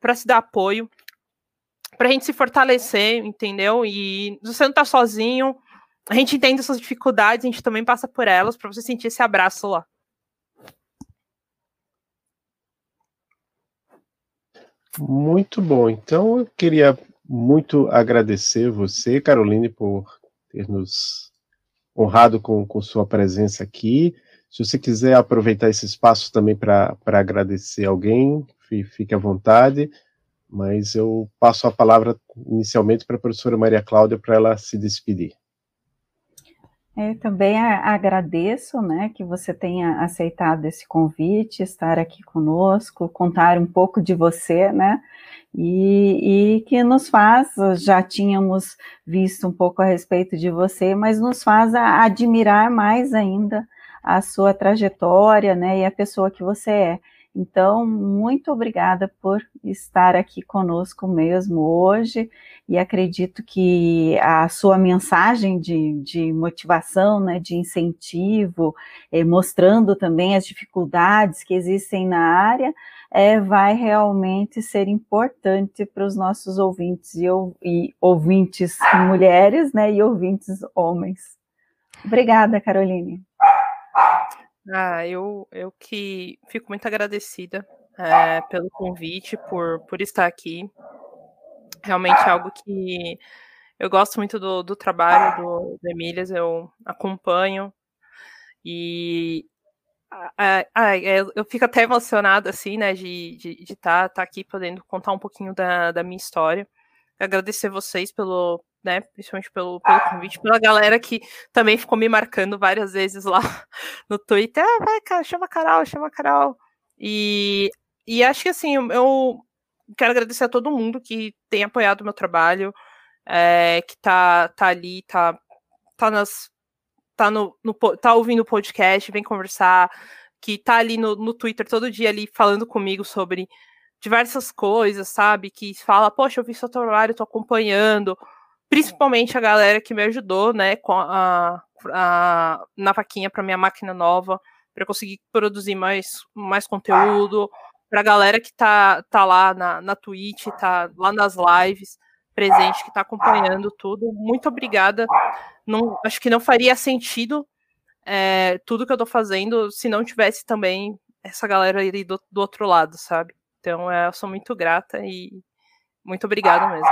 para se dar apoio, para a gente se fortalecer, entendeu? E você não está sozinho, a gente entende essas dificuldades, a gente também passa por elas para você sentir esse abraço lá. Muito bom. Então, eu queria muito agradecer você, Caroline, por ter nos honrado com, com sua presença aqui. Se você quiser aproveitar esse espaço também para agradecer alguém, fique à vontade, mas eu passo a palavra inicialmente para a professora Maria Cláudia para ela se despedir. Eu também agradeço, né, que você tenha aceitado esse convite, estar aqui conosco, contar um pouco de você, né, e, e, que nos faz, já tínhamos visto um pouco a respeito de você, mas nos faz admirar mais ainda a sua trajetória, né, e a pessoa que você é. Então, muito obrigada por estar aqui conosco mesmo hoje, e acredito que a sua mensagem de, de motivação, né, de incentivo, eh, mostrando também as dificuldades que existem na área, eh, vai realmente ser importante para os nossos ouvintes e, e ouvintes mulheres, né, e ouvintes homens. Obrigada, Caroline. Ah, eu, eu que fico muito agradecida é, pelo convite, por, por estar aqui. Realmente é algo que eu gosto muito do, do trabalho do, do Emílias, eu acompanho e ah, eu fico até emocionada, assim, né, de estar de, de tá, tá aqui podendo contar um pouquinho da, da minha história. Agradecer vocês pelo, né? Principalmente pelo, pelo convite, pela galera que também ficou me marcando várias vezes lá no Twitter. Ah, vai, cara, chama a Carol, chama a Carol. E, e acho que assim, eu quero agradecer a todo mundo que tem apoiado o meu trabalho, é, que tá, tá ali, tá, tá nas. Tá, no, no, tá ouvindo o podcast, vem conversar, que tá ali no, no Twitter todo dia ali falando comigo sobre diversas coisas, sabe? Que fala, poxa, eu vi seu trabalho, tô acompanhando, principalmente a galera que me ajudou, né, com a, a na vaquinha para minha máquina nova, para conseguir produzir mais, mais conteúdo, para a galera que tá, tá lá na, na Twitch, tá lá nas lives, presente, que está acompanhando tudo. Muito obrigada. Não, acho que não faria sentido é, tudo que eu estou fazendo se não tivesse também essa galera aí do, do outro lado, sabe? Então, é, eu sou muito grata e muito obrigada mesmo.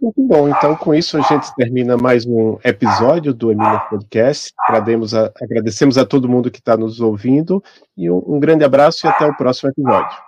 Muito bom, então com isso a gente termina mais um episódio do Emília Podcast. Agradecemos a, todo mundo que está nos ouvindo e um grande abraço e até o próximo episódio.